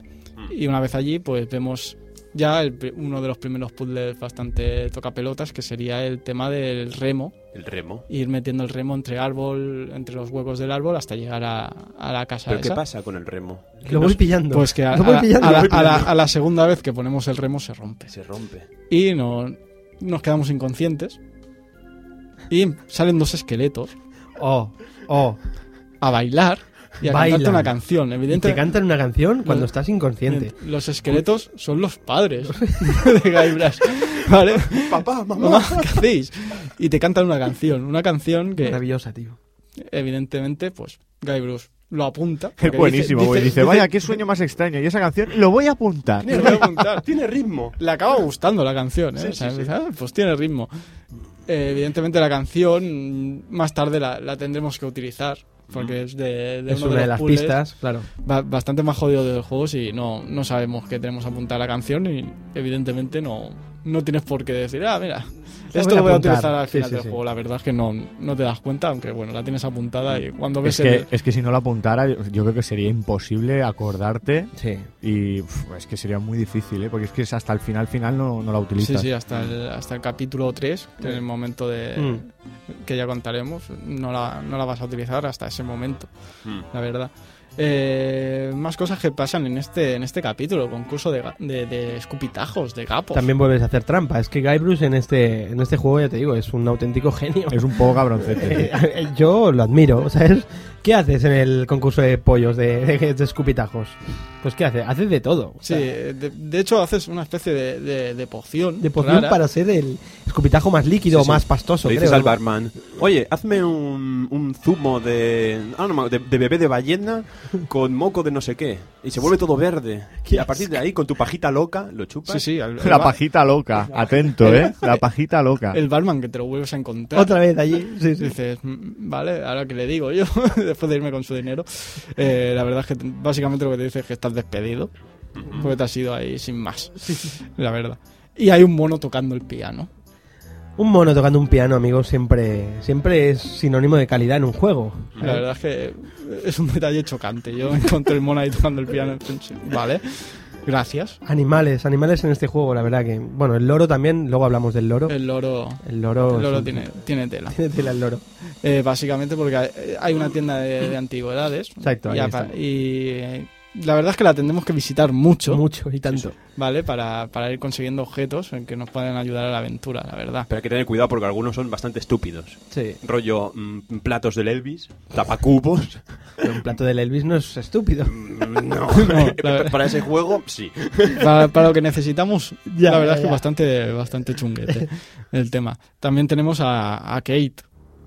Y una vez allí, pues vemos ya el uno de los primeros puzzles bastante tocapelotas, que sería el tema del remo. El remo. Ir metiendo el remo entre árbol, entre los huecos del árbol, hasta llegar a, a la casa ¿Pero qué pasa con el remo? Lo voy pillando. Pues que la, a la segunda vez que ponemos el remo se rompe. Se rompe. Y no, nos quedamos inconscientes. Y salen dos esqueletos Oh, oh. a bailar y a Bailan. cantarte una canción. ¿Y te Evidentemente, cantan una canción cuando Lo- estás inconsciente. Los esqueletos son los padres (laughs) de Guybrush. ¿Vale? (laughs) Papá, mamá. Mamá, ¿qué hacéis? Y te cantan una canción. Una canción que, Maravillosa, tío. evidentemente, pues Guybrush lo apunta. Es buenísimo, dice- dice- dice, vaya, qué sueño más extraño. Y esa canción lo voy a apuntar. Lo voy a apuntar. Tiene ritmo. Le acaba gustando la canción, ¿eh? Sí, O sea, sí, sí. dice, "Ah, pues tiene ritmo. Eh, evidentemente la canción más tarde la, la tendremos que utilizar. Porque es de, de Es uno una de las pistas, claro. ba- bastante más jodido del juego si no, no sabemos que tenemos apuntada la canción y evidentemente no, no tienes por qué decir, ah, mira, esto lo voy a apuntar". utilizar al Sí, final sí, del sí. juego. La verdad es que no, no te das cuenta, aunque bueno, la tienes apuntada y cuando ves Es que, el... es que si no lo apuntara, yo creo que sería imposible acordarte Sí. y uf, es que sería muy difícil, ¿eh? porque es que es hasta el final final no, no la Sí, utilizas. sí, hasta el, hasta el capítulo 3, que en el momento de Mm. que ya contaremos, no la, no la vas a utilizar hasta ese momento, Mm. la verdad. Eh, más cosas que pasan en este en este capítulo, concurso de, ga- de, de escupitajos, de gapos. También vuelves a hacer trampa. Es que Guybrush en este, en este juego, ya te digo, es un auténtico genio. Es un poco cabroncete. (laughs) Eh, Yo lo admiro, ¿sabes? ¿Qué haces en el concurso de pollos de, de, de escupitajos? Pues ¿qué haces? Haces de todo. O Sí, sea, de, de hecho haces una especie de, de, de poción. de poción rara. para ser el escupitajo más líquido, Sí, sí. más pastoso. Le dices creo, al barman, oye, hazme un, un zumo de, ah, no, de, de bebé de ballena con moco de no sé qué. Y se vuelve todo verde. Qué Y a partir de ahí, con tu pajita loca, lo chupas. Sí, sí, el, el La pajita loca, (laughs) atento, ¿eh? La pajita loca. el barman que te lo vuelves a encontrar. Otra vez allí. Sí, sí. Dices, "Mm, vale, ahora que le digo yo, (laughs) después de irme con su dinero. Eh, la verdad es que básicamente lo que te dice es que estás despedido. Porque te has ido ahí sin más. La verdad. Y hay un mono tocando el piano. Un mono tocando un piano, amigos, siempre, siempre es sinónimo de calidad en un juego. La verdad es que es un detalle chocante. Yo encontré el mono ahí tocando el piano. Vale, gracias. Animales, animales en este juego, la verdad que... Bueno, el loro también, luego hablamos del loro. El loro, El loro, el loro es un- tiene, tela. (laughs) tiene tela el loro. Eh, básicamente porque hay- una tienda de, de antigüedades. Exacto, ahí está. y, la verdad es que la tendremos que visitar mucho. Mucho y tanto. ¿Vale? Para, para ir consiguiendo objetos en que nos pueden ayudar a la aventura, la verdad. Pero hay que tener cuidado porque algunos son bastante estúpidos. Sí. Rollo mm, platos del Elvis, tapacubos. Pero un plato del Elvis no es estúpido. Mm, no, (laughs) la- (laughs) para ese juego, sí. Para, para lo que necesitamos, Ya, la verdad ya, es que bastante, bastante chunguete el tema. También tenemos a, a Kate.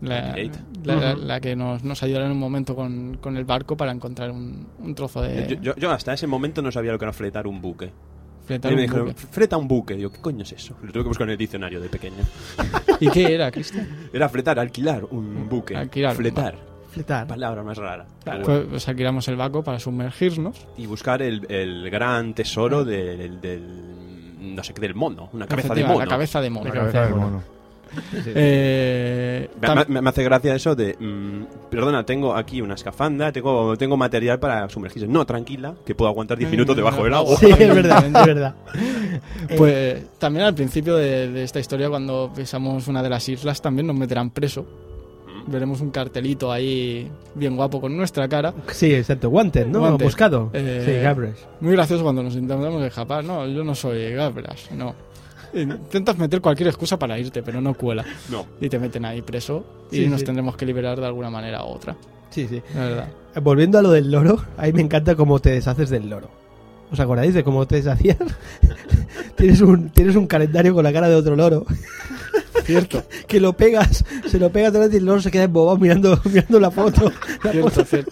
La, la- Ujú. la que nos, nos en un momento con, con el barco para encontrar un, un trozo de... Yo, yo- yo hasta ese momento no sabía lo que era fletar un buque. fletar Y me un dijeron, buque. fleta un buque. Digo, ¿qué coño es eso? Lo tuve que buscar en el diccionario de pequeño. (laughs) ¿Y qué era, Cristian? Era fletar, alquilar un buque. Alquilar, Fletar. Fletar. Palabra más rara. Pero Pues, pues alquilamos el barco para sumergirnos. Y buscar el, el gran tesoro del, del- No sé qué, del mono. Una cabeza de mono. La cabeza de mono. La La cabeza del del mono. Eh, Me, hace gracia eso de. mm, perdona, tengo aquí una escafanda, tengo, tengo material para sumergirse. No, tranquila, que puedo aguantar 10 minutos debajo del agua. Sí, es (laughs) verdad, es verdad. (laughs) Pues también al principio de, de esta historia, cuando pisamos una de las islas, también nos meterán preso. Veremos un cartelito ahí bien guapo con nuestra cara. Sí, exacto. Wanted, ¿no? Wanted. Buscado. Eh, Sí, Gabriel. Muy gracioso cuando nos intentamos escapar. No, yo no soy Gabras, no. Intentas meter cualquier excusa para irte, pero no cuela. No. Y te meten ahí preso y Sí, nos sí. tendremos que liberar de alguna manera u otra. Sí, sí. La verdad. Volviendo a lo del loro, ahí me encanta cómo te deshaces del loro. ¿Os acordáis de cómo te deshacías? (laughs) tienes, un, tienes un calendario con la cara de otro loro. Cierto, (laughs) Que lo pegas, se lo pegas delante y el loro se queda embobado mirando, (laughs) mirando la foto. La, cierto, foto. cierto.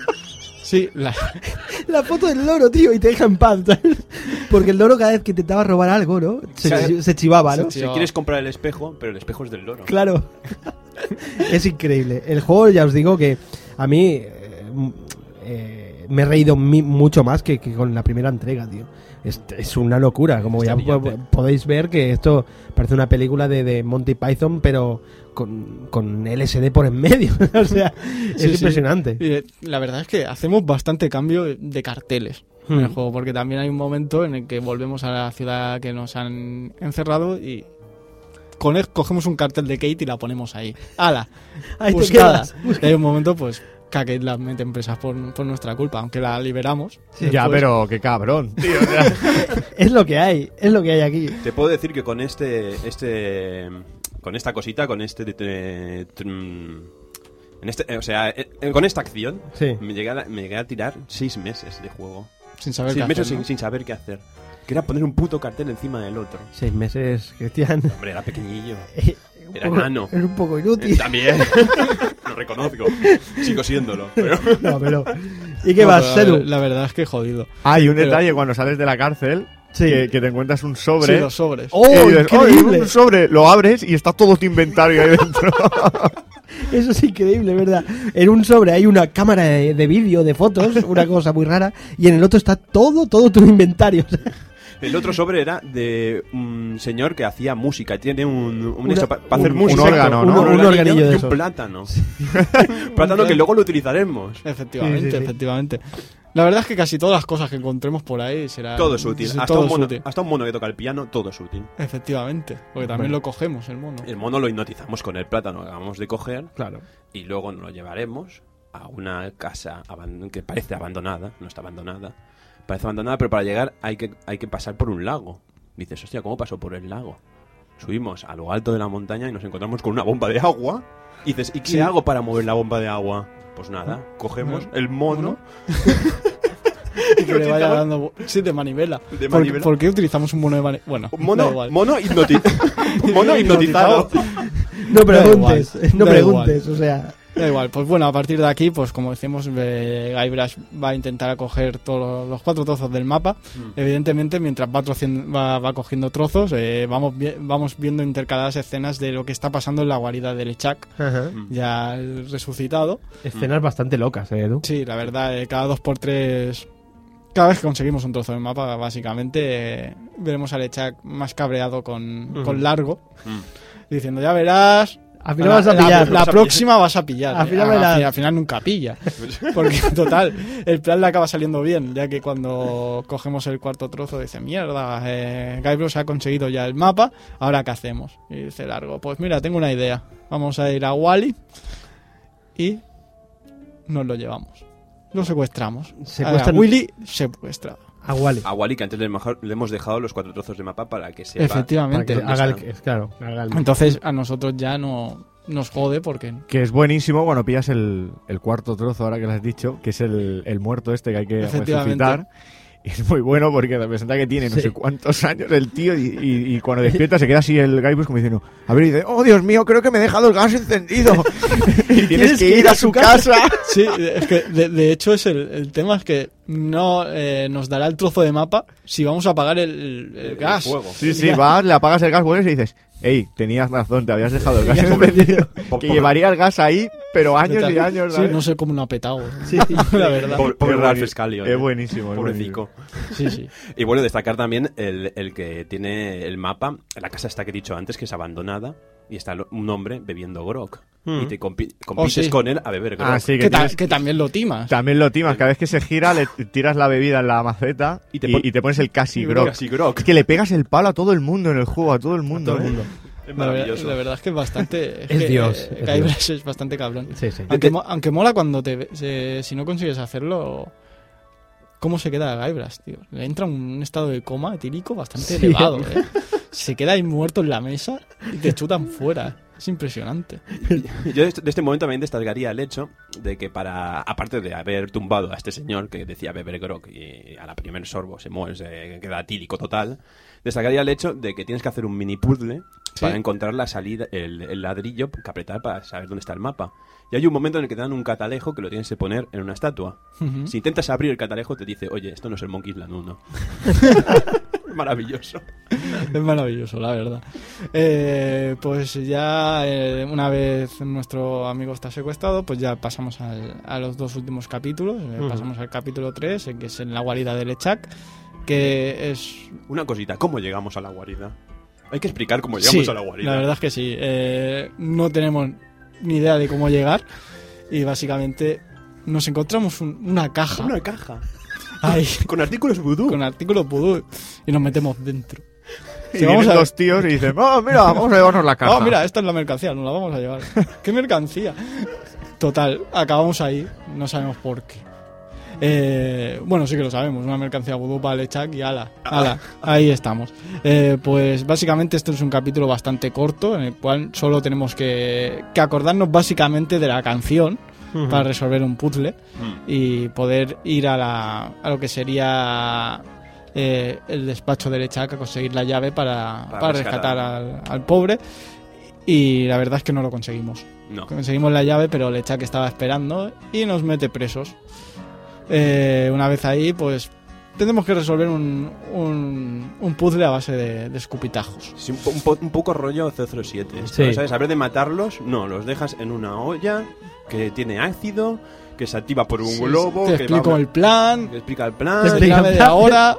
Sí, la, (laughs) la foto del loro, tío, y te deja en paz. ¿sabes? (laughs) Porque el loro cada vez que intentaba robar algo, ¿no? Se, chivaba, ¿no? Se Si quieres comprar el espejo, pero el espejo es del loro. Claro. (laughs) es increíble. El juego, ya os digo que a mí eh, eh, me he reído mi- mucho más que, que con la primera entrega, tío. Es, es una locura. Como Está ya brillante. podéis ver que esto parece una película de, de Monty Python, pero con, con LSD por en medio. (laughs) o sea, es Sí, impresionante. eh, la verdad es que hacemos bastante cambio de carteles en el Hmm. juego, porque también hay un momento en el que volvemos a la ciudad que nos han encerrado y con él cogemos un cartel de Kate y la ponemos ahí. ¡Hala! (laughs) Ahí te buscada. quedas. Y hay un momento, pues, que a Kate la meten presas por, por nuestra culpa, aunque la liberamos. Ya, pero qué cabrón, (laughs) tío. o sea, (laughs) Es lo que hay, es lo que hay aquí. Te puedo decir que con este. este con esta cosita, con este. eh, en este eh, o sea, eh, eh, con esta acción, Sí. me, llegué a, me llegué a tirar seis meses de juego. Sin saber Seis qué meses hacer, sin, ¿no? sin saber qué hacer. Que era poner un puto cartel encima del otro. Seis meses, Cristian. Hombre, era pequeñillo. (laughs) Un Era poco- enano. Es un poco inútil. También. (laughs) Lo reconozco. Sigo siéndolo. Pero... No, pero. ¿Y qué No, más, pero Seru? La, la verdad es que jodido. Hay un Pero- detalle cuando sales de la cárcel Sí. que, que te encuentras un Sí, sobre. los sobres. ¡Oh, dices, "Ay, increíble! un sobre, lo abres y está todo tu inventario ahí dentro. (laughs) Eso es increíble, ¿verdad? En un sobre hay una cámara de, de vídeo, de fotos, una cosa muy rara, y en el otro está todo, todo tu inventario. El otro sobre era de un señor que hacía música. Tiene un, un Una- para hacer un- música. un órgano, ¿no? Un, un organillo de y un plátano. (laughs) plátano que luego lo utilizaremos. Efectivamente, Sí, sí, sí. efectivamente. La verdad es que casi todas las cosas que encontremos por ahí serán. Todo es útil. Hasta, todo un es mono, útil. hasta un mono que toca el piano, todo es útil. Efectivamente. Porque también lo cogemos, el mono. El mono lo hipnotizamos con el plátano que acabamos de coger Claro. y luego nos lo llevaremos a una casa que parece abandonada. No está abandonada. Parece abandonada, pero para llegar hay que, hay que pasar por un lago. Dices, hostia, ¿cómo paso por el lago? Subimos a lo alto de la montaña y nos encontramos con una bomba de agua. Y dices, ¿y qué Sí. hago para mover la bomba de agua? Pues nada, cogemos el mono. (laughs) Y que le vaya dando. Sí, de manivela. De ¿Por, manivela. por qué utilizamos un mono de manivela? Bueno, mono, igual. mono, hipnoti- (laughs) mono hipnotizado. No preguntes, no preguntes, o sea. Da igual, pues bueno, a partir de aquí, pues como decimos, eh, Guybrush va a intentar acoger todos los cuatro trozos del mapa. Mm. Evidentemente, mientras va, va, va cogiendo trozos, eh, vamos, vi- vamos viendo intercaladas escenas de lo que está pasando en la guarida del Echak, Ajá. ya resucitado. Escenas bastante locas, ¿eh, Edu? Sí, la verdad, eh, cada dos por tres. Cada vez que conseguimos un trozo del mapa, básicamente, eh, veremos al Echak más cabreado con, con Largo. Mm. diciendo, ya verás, Al final vas a la- pillar. La, próxima vas a pillar. Al ¿eh? final al final nunca pilla. (laughs) Porque, total, el plan le acaba saliendo bien, ya que cuando cogemos el cuarto trozo dice, mierda, eh, Guybrush ha conseguido ya el mapa, ¿ahora qué hacemos? Y dice Largo, pues mira, tengo una idea. Vamos a ir a Wally y nos lo llevamos. Lo secuestramos. Secuestran- A Willy secuestrado. A Wally. A Wally, que antes le, mejor- le hemos dejado los cuatro trozos de mapa para que. Para que Efectivamente. ¿dónde haga el, claro, haga el- Entonces a nosotros ya no nos jode porque Que es buenísimo cuando pillas el, el cuarto trozo, ahora que lo has dicho, que es el, el muerto este que hay que resucitar. (laughs) Es muy bueno porque representa que tiene no Sí. sé cuántos años el tío y, y- y (laughs) cuando despierta se queda así el Guybrush como diciendo, a ver, y dice, oh Dios mío, creo que me he dejado el gas encendido. (laughs) y tienes que ir a su casa. Sí, es que de, de hecho es el, el tema es que no eh, nos dará el trozo de mapa si vamos a apagar el, el- el El gas. fuego. Sí, sí, vas, le apagas el gas, vuelves y dices, hey, tenías razón, te habías dejado el gas (laughs) encendido. (laughs) Que llevaría el gas ahí, pero años y años. Sí, ¿sabes? no sé cómo no ha petado. (laughs) Sí, la verdad. Pobre, Ralph Scallion, Es eh. buenísimo, es Pobrecico. Sí, sí. Y bueno, destacar también el, el que tiene el mapa, la casa está que he dicho antes, que es abandonada, y está un hombre bebiendo grog. Mm. Y te compi- compites sí. con él a beber grog. Ah, Que, ta- también lo timas. también lo timas. Cada vez que se gira, le tiras la bebida en la maceta y te, te pon- y te pones el casi grog. Casi grog. Es que le pegas el palo a todo el mundo en el juego, a todo el mundo. todo el ¿eh? mundo. Es La, verdad- maravilloso. la verdad es que es bastante. (laughs) Es que, Dios, eh, es bastante cabrón. Sí, sí. Aunque, mo- aunque mola cuando te. ve- se- si no consigues hacerlo. ¿Cómo se queda Guybrush, tío? Le entra un estado de coma etílico bastante Sí. elevado, (laughs) ¿eh? Se queda ahí muerto en la mesa y te chutan fuera. Es impresionante. (laughs) Yo de este, momento también destacaría el hecho de que para, aparte de haber tumbado a este señor que decía beber grog y a la primer sorbo se muere, se queda tílico total, destacaría el hecho de que tienes que hacer un mini puzzle Sí. para encontrar la salida, el, el ladrillo que apretar para saber dónde está el mapa. Y hay un momento en el que te dan un catalejo que lo tienes que poner en una estatua. Si intentas abrir el catalejo te dice, oye, esto no es el Monkey Island 1. (laughs) Maravilloso. Es maravilloso, la verdad. Eh, pues ya eh, una vez nuestro amigo está secuestrado, pues ya pasamos al- a los dos últimos capítulos. Eh. Pasamos al capítulo 3, que es en la guarida de Lechak, que es... Una cosita, ¿cómo llegamos a la guarida? Hay que explicar cómo llegamos Sí, a la guarida. La verdad es que sí. Eh, no tenemos ni idea de cómo llegar y básicamente nos encontramos un- una caja Una caja. (laughs) Con artículos vudú. con artículos vudú y nos metemos dentro. Y Sí, vamos a- dos tíos y dicen, oh, mira, (laughs) vamos a llevarnos la caja. Oh, mira, esta es la mercancía, nos la vamos a llevar. (laughs) ¿Qué mercancía? Total, acabamos ahí, no sabemos por qué. Eh, bueno, sí que lo sabemos, una mercancía vudú para Lechak y ala, ala, ahí estamos. Eh, pues básicamente esto es un capítulo bastante corto en el cual solo tenemos que, que acordarnos básicamente de la canción Para resolver un puzzle Mm. y poder ir a, la, a lo que sería eh, el despacho de Lechak a conseguir la llave para, Para para rescatar. rescatar al, al pobre. Y la verdad es que no lo conseguimos. No. Conseguimos la llave, pero Lechak estaba esperando y nos mete presos. Eh, una vez ahí, pues tendremos que resolver un, un, un puzzle a base de, de escupitajos. Sí, un, po- un po- un poco rollo 007. esto, Sí. ¿Sabes? A ver de matarlos, no, los dejas en una olla que tiene ácido, que se activa por un Sí, globo, Te que explico va- el plan, que explica el Te plan. explica el media plan. hora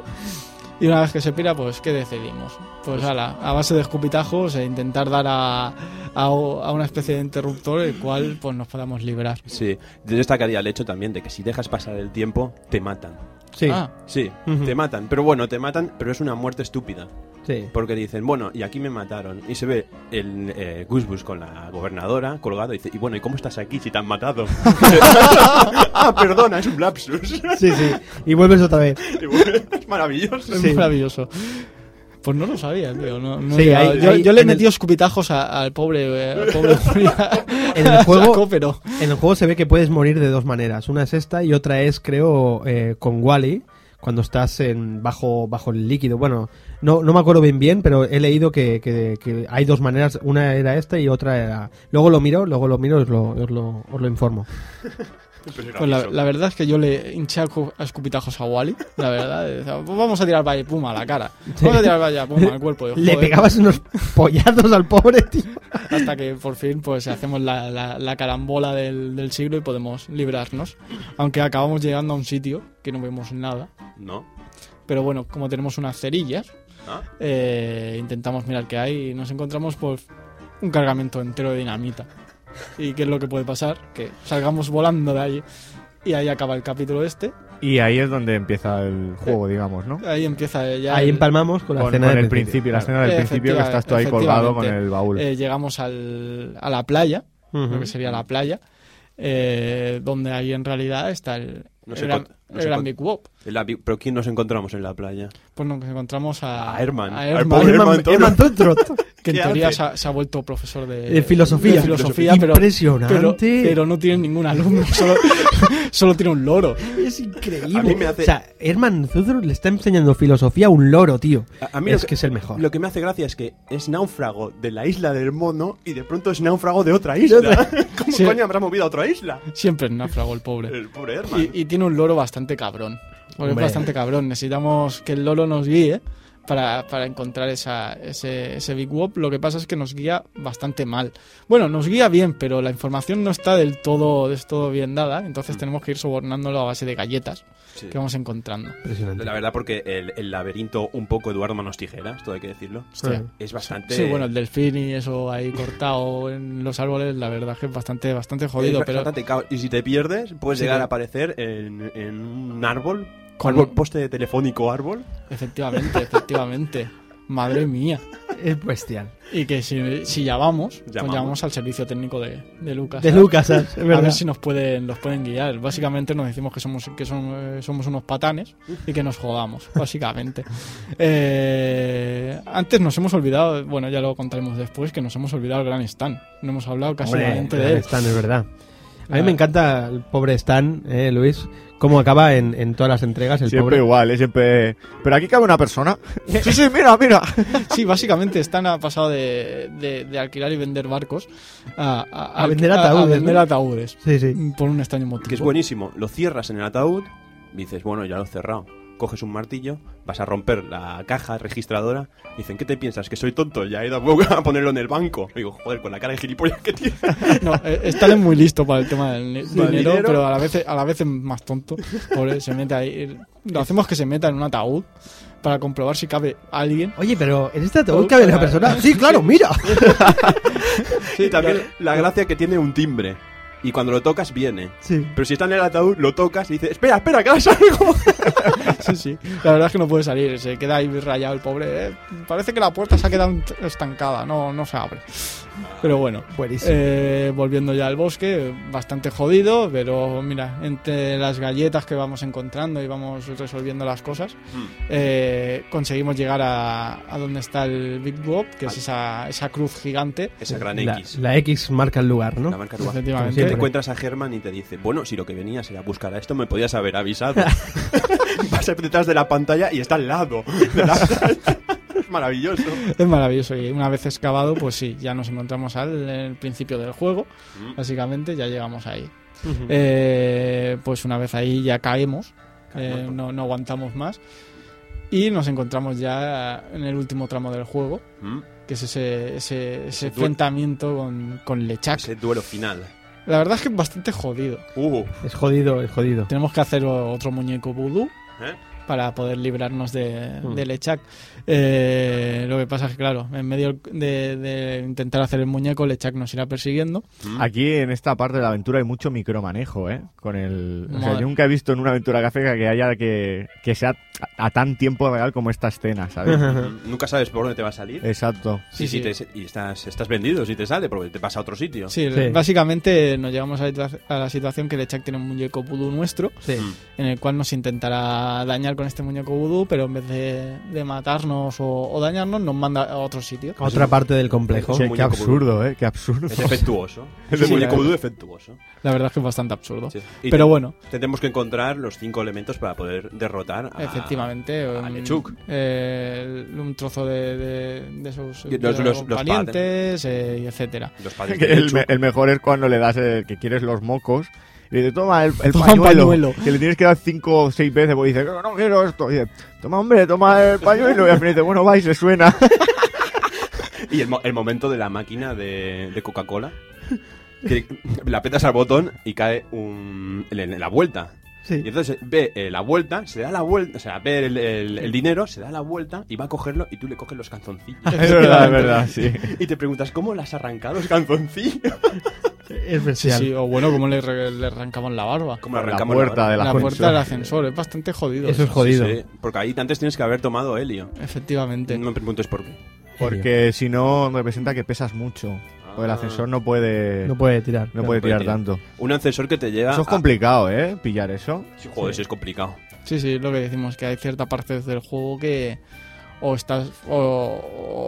y una vez que se pira, pues ¿qué decidimos? Pues ala, a base de escupitajos e intentar dar a, a, a una especie de interruptor el cual pues nos podamos librar. Sí, yo destacaría el hecho también de que si dejas pasar el tiempo, te matan. Sí, Ah, Sí, te matan. Pero bueno, te matan, pero es una muerte estúpida. Sí. Porque dicen, bueno, y aquí me mataron. Y se ve el eh, Gusbus con la gobernadora colgado y dice, y bueno, ¿y cómo estás aquí si te han matado? (laughs) ah, perdona, es un lapsus. Sí, sí. Y vuelves otra vez. (laughs) Es maravilloso. es maravilloso. Pues no lo sabía, tío. No, no Sí, he llegado. hay- yo, hay- yo le he el- metido escupitajos a- al pobre, eh, al pobre. (laughs) En el juego- Saco, pero En el juego se ve que puedes morir de dos maneras. Una es esta y otra es, creo, eh, con Wally, cuando estás en bajo, bajo el líquido. Bueno, no, no me acuerdo bien bien, pero he leído que, que- que hay dos maneras. Una era esta y otra era... Luego lo miro, luego lo miro y os lo, os lo, os lo informo. (laughs) Pues la, la verdad es que yo le hinché a, cu- a escupitajos a Wally, la verdad. (laughs) Decía, "Pues vamos a tirar vaya puma a la cara. Vamos a tirar vaya puma (laughs) al cuerpo. Y, Le joder, pegabas unos pollazos al pobre tío. Hasta que por fin pues hacemos la, la- la carambola del, del siglo y podemos librarnos. Aunque acabamos llegando a un sitio que no vemos nada. No. Pero bueno, como tenemos unas cerillas, Ah, eh, intentamos mirar qué hay y nos encontramos pues un cargamento entero de dinamita. ¿Y qué es lo que puede pasar? Que salgamos volando de ahí y ahí acaba el capítulo este. Y ahí es donde empieza el juego, digamos, ¿no? Ahí empieza ya. Ahí el- empalmamos con la Con, escena con del el principio, la escena del Efectiva- principio que estás tú ahí colgado con el baúl. Eh, llegamos al, a la playa, Ujú. lo que sería la playa, eh, donde ahí en realidad está el, No sé cuánto- no el vi- ¿Pero quién nos encontramos en la playa? Pues nos encontramos a, A Herman. a Herman, Herman- (laughs) que en ¿Qué teoría se ha, se ha vuelto profesor de, De filosofía. de filosofía, pero, Impresionante. pero, pero no tiene ningún alumno, (laughs) solo, solo tiene un loro. Es increíble. A mí me hace- O sea, Herman Totrot le está enseñando filosofía a un loro, tío. A, a mí es que, es el mejor. Lo que me hace gracia es que es náufrago de la isla del mono y de pronto es náufrago de otra isla. (laughs) ¿Cómo Sí. coño habrá movido a otra isla? Siempre es náufrago el pobre. El pobre Herman. Y, y tiene un loro bastante cabrón. Porque Hombre. es bastante cabrón. Necesitamos que el loro nos guíe para, para encontrar esa, ese, ese Big Wop. Lo que pasa es que nos guía bastante mal. Bueno, nos guía bien, pero la información no está del todo, del todo bien dada. Entonces tenemos que ir sobornándolo a base de galletas Sí. que vamos encontrando. Impresionante. La verdad, porque el, el laberinto un poco Eduardo Manos Tijeras, todo hay que decirlo, es bastante... Sí, bueno, el delfín y eso ahí cortado en los árboles, la verdad es que es bastante, bastante es jodido. Pero bastante. Y si te pierdes, puedes Sí, llegar que- a aparecer en, en un árbol, árbol, un- poste telefónico árbol. efectivamente, efectivamente. Madre mía. Es bestial. Y que si, si llamamos, pues Llamamos. llamamos al servicio técnico de, de Lucas. De. Lucas, es A ver si nos pueden, los pueden guiar. Básicamente nos decimos que somos que son, eh, somos unos patanes y que nos jodamos, (laughs) básicamente. Eh, antes nos hemos olvidado, bueno, ya lo contaremos después, que nos hemos olvidado el gran Stan. No hemos hablado casi Hombre, de él. Stan, es verdad. A mí me encanta el pobre Stan, eh, Luis, cómo acaba en, en todas las entregas el Siempre pobre. igual, ¿eh? siempre. Pero aquí cabe una persona. (laughs) sí, sí, mira, mira. (laughs) Sí, básicamente Stan ha pasado de, de- de alquilar y vender barcos a, A vender ataúdes, vender ¿no? ataúdes, Sí, sí. por un extraño motivo. Que es buenísimo. Lo cierras en el ataúd, dices, bueno, ya lo he cerrado. Coges un martillo, vas a romper la caja registradora. Dicen, ¿qué te piensas? ¿Que soy tonto? Ya he ido (laughs) a ponerlo en el banco. Digo, joder, con la cara de gilipollas que tiene. (laughs) No, eh, Stan es muy listo para el tema del ni- Para el dinero, dinero. pero a la vez a la vez es más tonto. Pobre, se mete ahí. Lo hacemos que se meta en un ataúd para comprobar si cabe alguien. Oye, pero ¿en este ataúd cabe la persona? Sí, (laughs) claro, mira. Sí, también la gracia que tiene un timbre. Y cuando lo tocas, viene. Sí. Pero si está en el ataúd, lo tocas y dices, espera, espera, que ahora algo. (laughs) Sí, sí. La verdad es que no puede salir. Se queda ahí rayado el pobre. eh. Parece que la puerta se ha quedado estancada. No, no se abre. Pero bueno. Buenísimo. Eh, volviendo ya al bosque, bastante jodido, pero mira, entre las galletas que vamos encontrando y vamos resolviendo las cosas, eh, conseguimos llegar a, a donde está el Big Bob, que es esa, esa cruz gigante. Esa gran la, X. la X marca el lugar, ¿no? La marca Ruba. Efectivamente. Encuentras a Germán y te dice, bueno, si lo que venías era buscar a esto, me podías haber avisado. (laughs) Vas detrás de la pantalla y está al lado. de la- (laughs) es maravilloso. Es maravilloso y una vez excavado, pues sí, ya nos encontramos al principio del juego, básicamente ya llegamos ahí. Eh, pues una vez ahí ya caemos, eh, no, no aguantamos más y nos encontramos ya en el último tramo del juego, Mm. que es ese, ese, ese Ese duelo. enfrentamiento con, con Lechak. Ese duelo final. La verdad es que es bastante jodido. Uh, Es jodido, es jodido. Tenemos que hacer otro muñeco vudú ¿eh? para poder librarnos de, Mm. de Lechak. Eh, lo que pasa es que, claro, en medio de, de intentar hacer el muñeco, Lechak nos irá persiguiendo. Mm. Aquí en esta parte de la aventura hay mucho micromanejo, ¿eh? Con el... O sea, yo nunca he visto en una aventura gráfica que haya que, que sea a, a tan tiempo real como esta escena, ¿sabes? Nunca sabes por dónde te va a salir. Exacto. Sí, Sí, sí, sí. te- y estás, estás vendido si te sale, porque te pasa a otro sitio. Sí, Sí. básicamente nos llegamos a la, situa- a la situación que Lechak tiene un muñeco vudú nuestro, Sí. Mm. en el cual nos intentará dañar con este muñeco vudú, pero en vez de, de matarnos o, o dañarnos, nos manda a otro sitio. A Otra parte del complejo. un Qué, absurdo, ¿eh? Qué absurdo. Es efectuoso. (laughs) Es Sí, un muñeco vudú efectuoso. La verdad es que es bastante absurdo. Sí. Pero te- bueno, Tendremos que encontrar los cinco elementos para poder derrotar a... efectivamente, a un, Lechuk. eh, un trozo de, de, de esos Y los- los- los parientes, eh, y etcétera. Los padres (laughs) el, Lechuk. me- el mejor es cuando le das el que quieres los mocos y dice, toma el, el Toma un pañuelo, pañuelo. Que le tienes que dar cinco o seis veces porque dice, no, no quiero esto. Y dice, toma hombre, toma el pañuelo. Y al final dice, bueno, va y se suena. (laughs) Y el, mo- el momento de la máquina de, de Coca-Cola. Que la apretas al botón y cae un, en la vuelta. Sí. Y entonces ve eh, la vuelta, se da la vuelta, o sea, ve el, el- el dinero, se da la vuelta y va a cogerlo y tú le coges los canzoncillos. Es verdad, es verdad, sí. y te preguntas, ¿cómo le has arrancado los canzoncillos? Es Sí, bestial. sí, o bueno, como le, re- le arrancamos la barba. ¿Cómo La arrancamos puerta de la La puerta del ascensor, es bastante jodido. Eso es jodido. Sí, sí, porque ahí antes tienes que haber tomado helio. Efectivamente. No me preguntes por qué. Porque si no, representa que pesas mucho. Porque el ascensor no puede, No puede tirar. no puede puede tirar tirar. tanto. Un ascensor que te llega. Eso es a- complicado, ¿eh? Pillar eso. Sí, joder, sí es complicado. Sí, sí, lo que decimos, que hay cierta parte del juego que o estás o,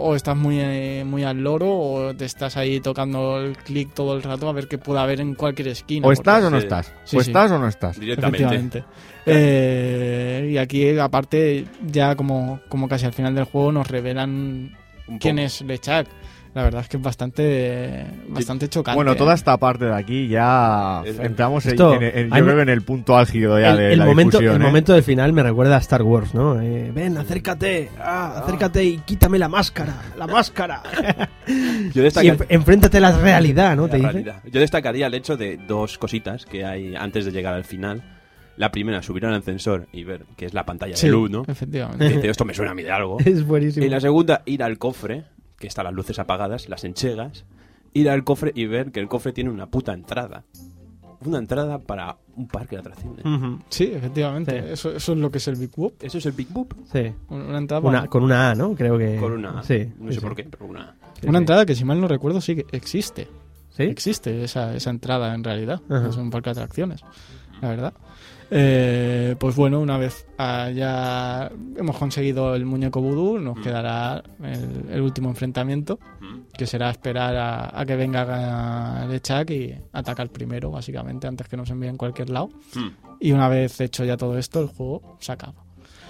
o estás muy, eh, muy al loro o te estás ahí tocando el clic todo el rato a ver qué puede haber en cualquier esquina. O estás o no sí. estás. Sí, o sí. estás o no estás. Directamente. Eh, y aquí, aparte, ya como, como casi al final del juego nos revelan quién es Lechak. La verdad es que es bastante, bastante chocante. Bueno, toda ¿eh? esta parte de aquí ya entramos en, Esto- en- yo creo que en el punto álgido ya el, de el la momento, discusión, el ¿eh? momento del final me recuerda a Star Wars, ¿no? Eh, ven, acércate, ah, acércate y quítame la máscara, la máscara. (laughs) Yo y destacaría, enf- enfréntate a la realidad, ¿no? la Te dice. realidad. Yo destacaría el hecho de dos cositas que hay antes de llegar al final. La primera, subir al ascensor y ver que es la pantalla Sí, de luz, ¿no? Efectivamente. Y dice, esto me suena a mí de algo. (laughs) Es buenísimo. Y la segunda, ir al cofre, que están las luces apagadas, las enchegas, ir al cofre y ver que el cofre tiene una puta entrada. Una entrada para un parque de atracciones. Sí, efectivamente. Sí. Eso, eso es lo que es el Big Whoop. Eso es el Big Boop. Sí. Una entrada, Una, para- con una A, ¿no? Creo que. Con una... Sí. no sí, sé sí. por qué, pero una... Sí, una sí. entrada que, si mal no recuerdo, sí que existe. ¿Sí? Existe esa, esa entrada en realidad. Es un parque de atracciones, la verdad. Eh, pues bueno, una vez ah, ya hemos conseguido el muñeco vudú, nos Mm. quedará el, el último enfrentamiento, que será esperar a, a que venga Lechak y atacar primero, básicamente, antes que nos envíen cualquier lado. Hmm. Y una vez hecho ya todo esto, el juego se acaba.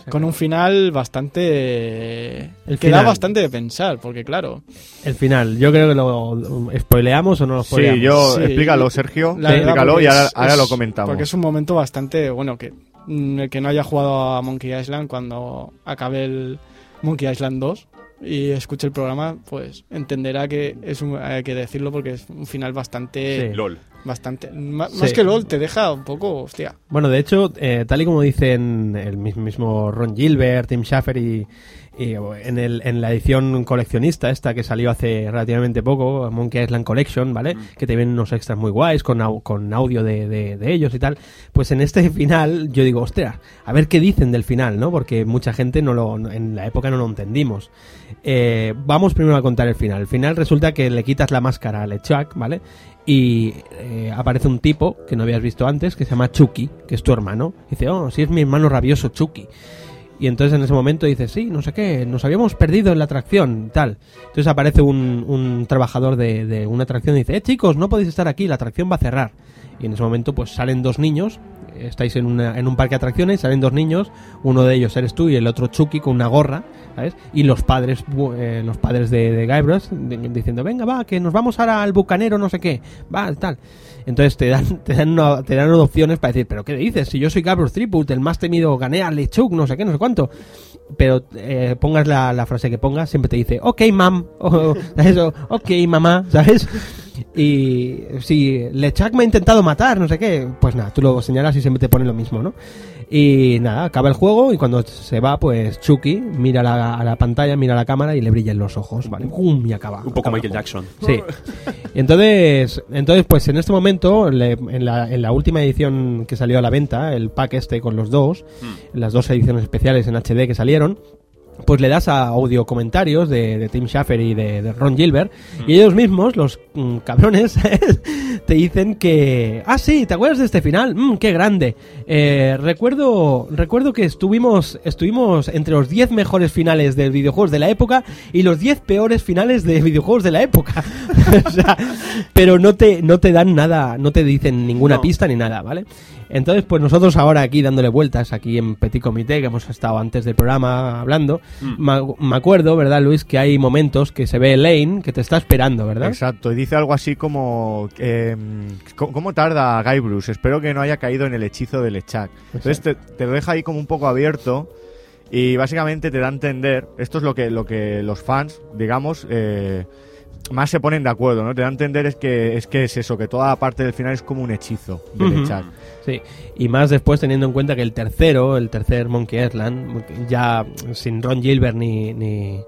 Con un final bastante... El que da bastante de pensar, porque claro... El final. Yo creo que lo. ¿Spoileamos o no lo spoileamos? Sí, yo... Sí. explícalo, Sergio. La explícalo y ahora, es- ahora lo comentamos. Porque es un momento bastante, bueno, que mm, el que no haya jugado a Monkey Island cuando acabe el Monkey Island 2 y escuche el programa, pues entenderá que es un, hay que decirlo porque es un final bastante, Sí. LOL. Bastante, Sí. más que LOL te deja un poco, hostia. Bueno, de hecho, eh, tal y como dicen el mis- mismo Ron Gilbert, Tim Schafer y, y, en, el, en la edición coleccionista esta que salió hace relativamente poco, Monkey Island Collection, ¿vale? Que te vienen unos extras muy guays con, au- con audio de, de- de ellos y tal. Pues en este final yo digo, ostras, a ver qué dicen del final, ¿no? Porque mucha gente no lo, en la época no lo entendimos. Eh, vamos primero a contar el final. El final resulta que le quitas la máscara a LeChuck, ¿vale? Y eh, aparece un tipo que no habías visto antes, que se llama Chucky, que es tu hermano. Y dice, oh, sí es mi hermano rabioso Chucky. Y entonces en ese momento dice, sí, no sé qué, nos habíamos perdido en la atracción, tal. Entonces aparece un, un trabajador de, de una atracción y dice, eh chicos, no podéis estar aquí, la atracción va a cerrar. Y en ese momento pues salen dos niños, estáis en, una- en un parque de atracciones, salen dos niños, uno de ellos eres tú y el otro Chucky con una gorra, ¿sabes? Y los padres, eh, los padres de, de diciendo, venga, va, que nos vamos ahora al bucanero, no sé qué, va, tal. Entonces te dan, te dan, una- te dan opciones para decir, pero ¿qué dices? Si yo soy Guybrush Threepwood, el más temido, gané a Lechuk, no sé qué, no sé cuánto. Pero eh, pongas la, frase que pongas, siempre te dice, ok, mam, (laughs) o, ¿sabes? Ok, mamá, (laughs) ¿sabes? Y si Lechak me ha intentado matar, no sé qué, pues nada, tú lo señalas y siempre te pone lo mismo, ¿no? Y nada, acaba el juego y cuando se va, pues Chucky mira la- a la pantalla, mira a la cámara y le brillan los ojos, ¿vale? ¡Pum! Y acaba. Un poco acaba Michael. Jackson. Sí. Entonces, entonces, pues en este momento, le- en, la, en la última edición que salió a la venta, el pack este con los dos, las dos ediciones especiales en HD que salieron, pues le das a audio comentarios de, de Tim Schafer y de, de Ron Gilbert, y ellos mismos, los mm, cabrones, (laughs) te dicen que, ah, sí, ¿te acuerdas de este final? Mm, qué grande. Eh, recuerdo, recuerdo que estuvimos, estuvimos entre los 10 mejores finales de videojuegos de la época y los 10 peores finales de videojuegos de la época. (laughs) O sea, pero no te, no te dan nada, no te dicen ninguna No. pista ni nada, ¿vale? Entonces, pues nosotros ahora aquí dándole vueltas, aquí en Petit Comité, que hemos estado antes del programa hablando, me, me acuerdo, ¿verdad, Luis, que hay momentos que se ve Lane que te está esperando, ¿verdad? Exacto, y dice algo así como... eh, ¿cómo, tarda Guybrush? Espero que no haya caído en el hechizo del Lechak. Entonces te, te lo deja ahí como un poco abierto y básicamente te da a entender, esto es lo que, lo que los fans, digamos, eh, más se ponen de acuerdo, ¿no? Te da a entender es que es que es eso, que toda la parte del final es como un hechizo chat. Sí, y más después teniendo en cuenta que el tercero, el tercer Monkey Island, ya sin Ron Gilbert ni, ni,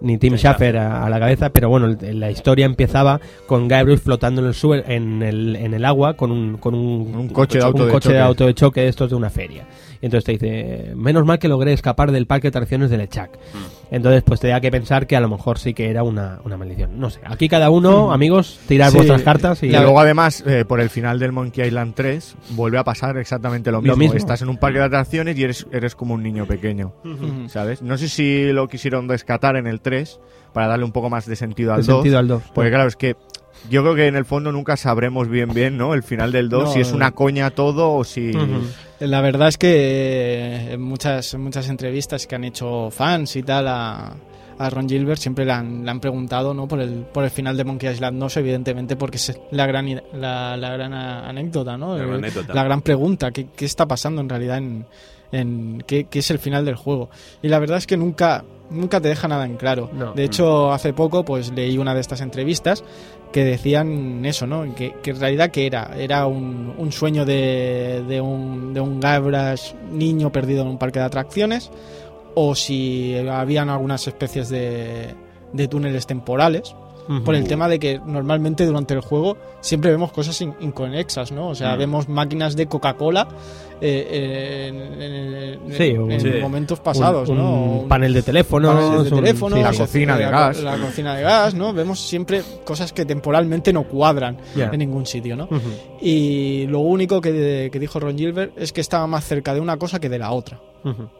ni Tim Schafer a, a la cabeza, pero bueno, el- la historia empezaba con Gabriel flotando en el, en el, en el agua con un, con un, Un coche de auto un de coche de choque. auto de choque de estos de una feria. Entonces te dice, menos mal que logré escapar del parque de atracciones del Echak. Entonces, pues te da que pensar que a lo mejor sí que era una, una maldición. No sé, aquí cada uno, amigos, tirar Sí, vuestras cartas y... Y luego además, eh, por el final del Monkey Island 3, vuelve a pasar exactamente lo Lo mismo. mismo. Estás en un parque de atracciones y eres, eres como un niño pequeño. ¿sabes? No sé si lo quisieron rescatar en el 3 para darle un poco más de sentido al de 2. sentido al 2. Porque claro, es que yo creo que en el fondo nunca sabremos bien bien, ¿no? El final del 2, No, si es una coña todo o si... La verdad es que eh, en muchas, en muchas entrevistas que han hecho fans y tal a, a Ron Gilbert siempre le han, le han preguntado ¿no? por, el, por el final de Monkey Island 2, evidentemente porque es la gran, la, la gran anécdota, ¿no? La gran Eh, anécdota. la gran pregunta, ¿qué, qué está pasando en realidad en, en qué, qué es el final del juego? Y la verdad es que nunca, nunca te deja nada en claro. No. De hecho, hace poco pues leí una de estas entrevistas que decían eso, ¿no? Que, que en realidad que era, era un, un sueño de, de un, de un Guybrush niño perdido en un parque de atracciones o si habían algunas especies de, de túneles temporales por el tema de que normalmente durante el juego siempre vemos cosas in- inconexas, ¿no? O sea, Mm. vemos máquinas de Coca-Cola eh, en, en- en- Sí, en un- Sí. momentos pasados, un, ¿no? un panel de teléfono, de un- teléfono, sí, la cocina de la- gas. La cocina de gas, ¿no? Vemos siempre cosas que temporalmente no cuadran en ningún sitio, ¿no? Y lo único que, que dijo Ron Gilbert es que estaba más cerca de una cosa que de la otra,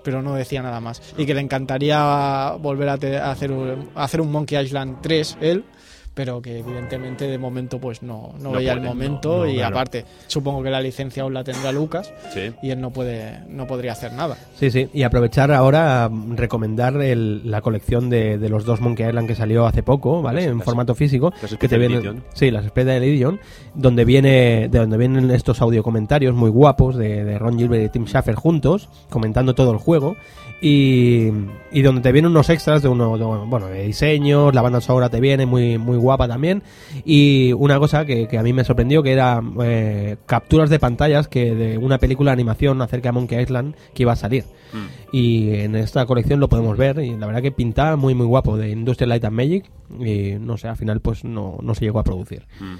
pero no decía nada más. Y que le encantaría volver a, te- a hacer, un, a hacer un Monkey Island 3, él, pero que evidentemente de momento pues no, no, No veía el momento no, no, y claro. aparte supongo que la licencia aún la tendrá Lucas Sí. y él no puede no podría hacer nada. Sí, sí, y aprovechar ahora mm, recomendar el- la colección de, de los dos Monkey Island que salió hace poco, ¿vale? Las- en las- formato físico, las que te vienen, Edition. sí, las Special Edition, donde viene de donde vienen estos audio comentarios muy guapos de, de Ron Gilbert y Tim Schafer juntos comentando todo el juego y, y donde te vienen unos extras de uno de- bueno de diseños, la banda sonora te viene muy muy guapa también y una cosa que, que a mí me sorprendió que era eh, capturas de pantallas que de una película de animación acerca de Monkey Island que iba a salir Mm. y en esta colección lo podemos ver y la verdad que pinta muy muy guapo de Industrial Light and Magic y no sé, al final pues no, no se llegó a producir. Mm.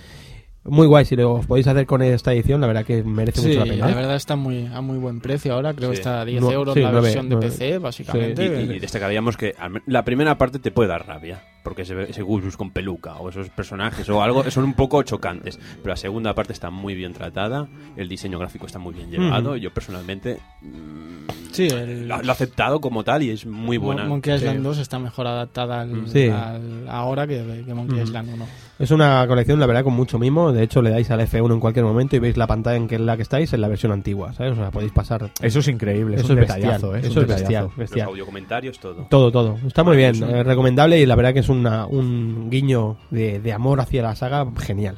Muy guay, si lo podéis hacer con esta edición, la verdad que merece Sí, mucho la pena. la verdad está muy a muy buen precio ahora, creo que Sí. está a 10 No- euros sí, la nueve- versión de. PC, básicamente. Y, y destacaríamos que la primera parte te puede dar rabia, porque ese, ese con peluca o esos personajes o algo son un poco chocantes, pero la segunda parte está muy bien tratada, el diseño gráfico está muy bien llevado, y yo personalmente mm, Sí, el- lo, lo he aceptado como tal y es muy buena. Mon- Monkey Island Sí. 2 está mejor adaptada al, Sí. al- ahora que, que Monkey Mm. Island 1. Es una colección, la verdad, con mucho mimo. De hecho, le dais al F1 en cualquier momento y veis la pantalla en que la que estáis en la versión antigua, ¿sabes? O sea, podéis pasar. Eso es increíble, es Eso un es bestial, detallazo, ¿eh? eso es bestial. Los audio comentarios, todo. Todo, todo. Está muy bien, Maravilloso. eh, recomendable y la verdad que es una, un guiño de, de amor hacia la saga genial.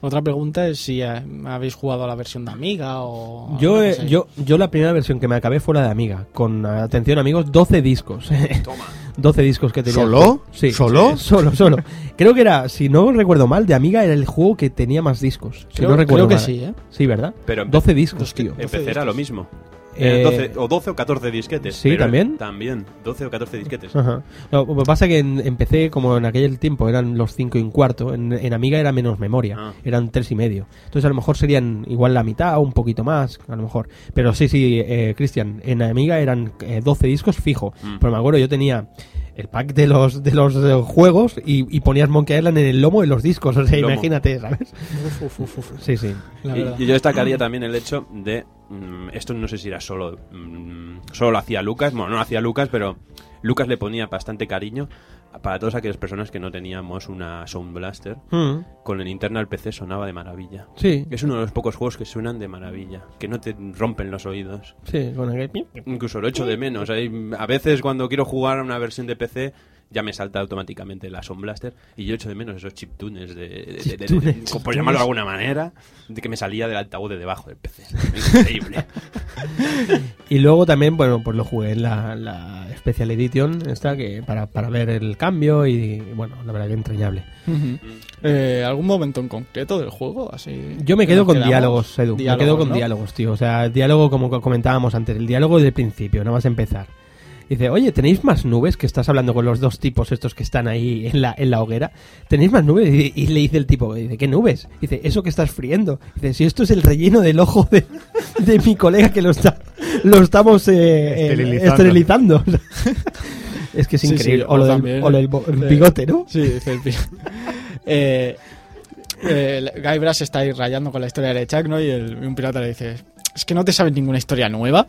Otra pregunta es si eh, habéis jugado a la versión de Amiga o... Yo, no eh, sé. yo, yo la primera versión que me acabé fue la de Amiga, con, atención amigos, 12 discos. Toma. (laughs) 12 discos que tenía. ¿Solo? Sí. ¿Solo? Sí, solo, solo. Creo que era, si no recuerdo mal, de Amiga era el juego que tenía más discos. Si Creo, no recuerdo creo que mal. sí, ¿eh? Sí, ¿verdad? Pero en 12 discos, tío. En PC era lo mismo. Eh, Eran 12, o 12 o 14 disquetes. ¿sí, pero también? También, 12 o 14 disquetes. Ajá. Lo que pasa que en, PC, como en aquel tiempo eran los 5 y un cuarto, en, en Amiga era menos memoria, Ah. eran tres y medio. Entonces a lo mejor serían igual la mitad o un poquito más, a lo mejor. Pero sí, sí, eh, Cristian, en Amiga eran eh, 12 discos fijo. Mm. Pero me acuerdo, yo tenía el pack de los de los eh, juegos y, y ponías Monkey Island en el lomo de los discos. O sea, Lomo. imagínate, ¿sabes? Uf, uf, uf, uf. Sí, sí. Y, y yo destacaría también el hecho de. mm, esto no sé si era solo. mm, solo lo hacía Lucas. Bueno, no lo hacía Lucas, pero Lucas le ponía bastante cariño para todas aquellas personas que no teníamos una Sound Blaster. Mm, Con el internal PC sonaba de maravilla. sí, Es uno de los pocos juegos que suenan de maravilla, que no te rompen los oídos. sí, con aquel... Incluso lo echo de menos. Hay- a veces cuando quiero jugar a una versión de PC ya me salta automáticamente la Sound Blaster y yo echo de menos esos chiptunes de, de, de- de- de- Chiptunes. de- por llamarlo de alguna manera, de que me salía del altavoz de debajo del PC. Increíble. (laughs) Y luego también, bueno, pues lo jugué en la, la Special Edition, esta, que para, para ver el cambio y, bueno, la verdad que entrañable. Eh, ¿Algún momento en concreto del juego? Así Yo me quedo con quedamos? diálogos, Edu. me quedo con ¿no? diálogos, tío. O sea, diálogo como co- comentábamos antes, el diálogo del principio, nada más empezar. Dice, oye, ¿tenéis más nubes? Que estás hablando con los dos tipos estos que están ahí en la, en la hoguera. ¿Tenéis más nubes? Y, y le dice el tipo, dice, ¿qué nubes? Dice, eso que estás friendo. Dice, si esto es el relleno del ojo de, de mi colega que lo está lo estamos eh, eh, Esterilizando. esterilizando. (laughs) es que es Sí, sí, increíble. o o lo del, o lo del bo- el eh, bigote, ¿no? Sí, dice el (laughs) eh, eh, Guybrush está ahí rayando con la historia de Chuck, ¿no? Y, el- y un pirata le dice, es que no te sabes ninguna historia nueva.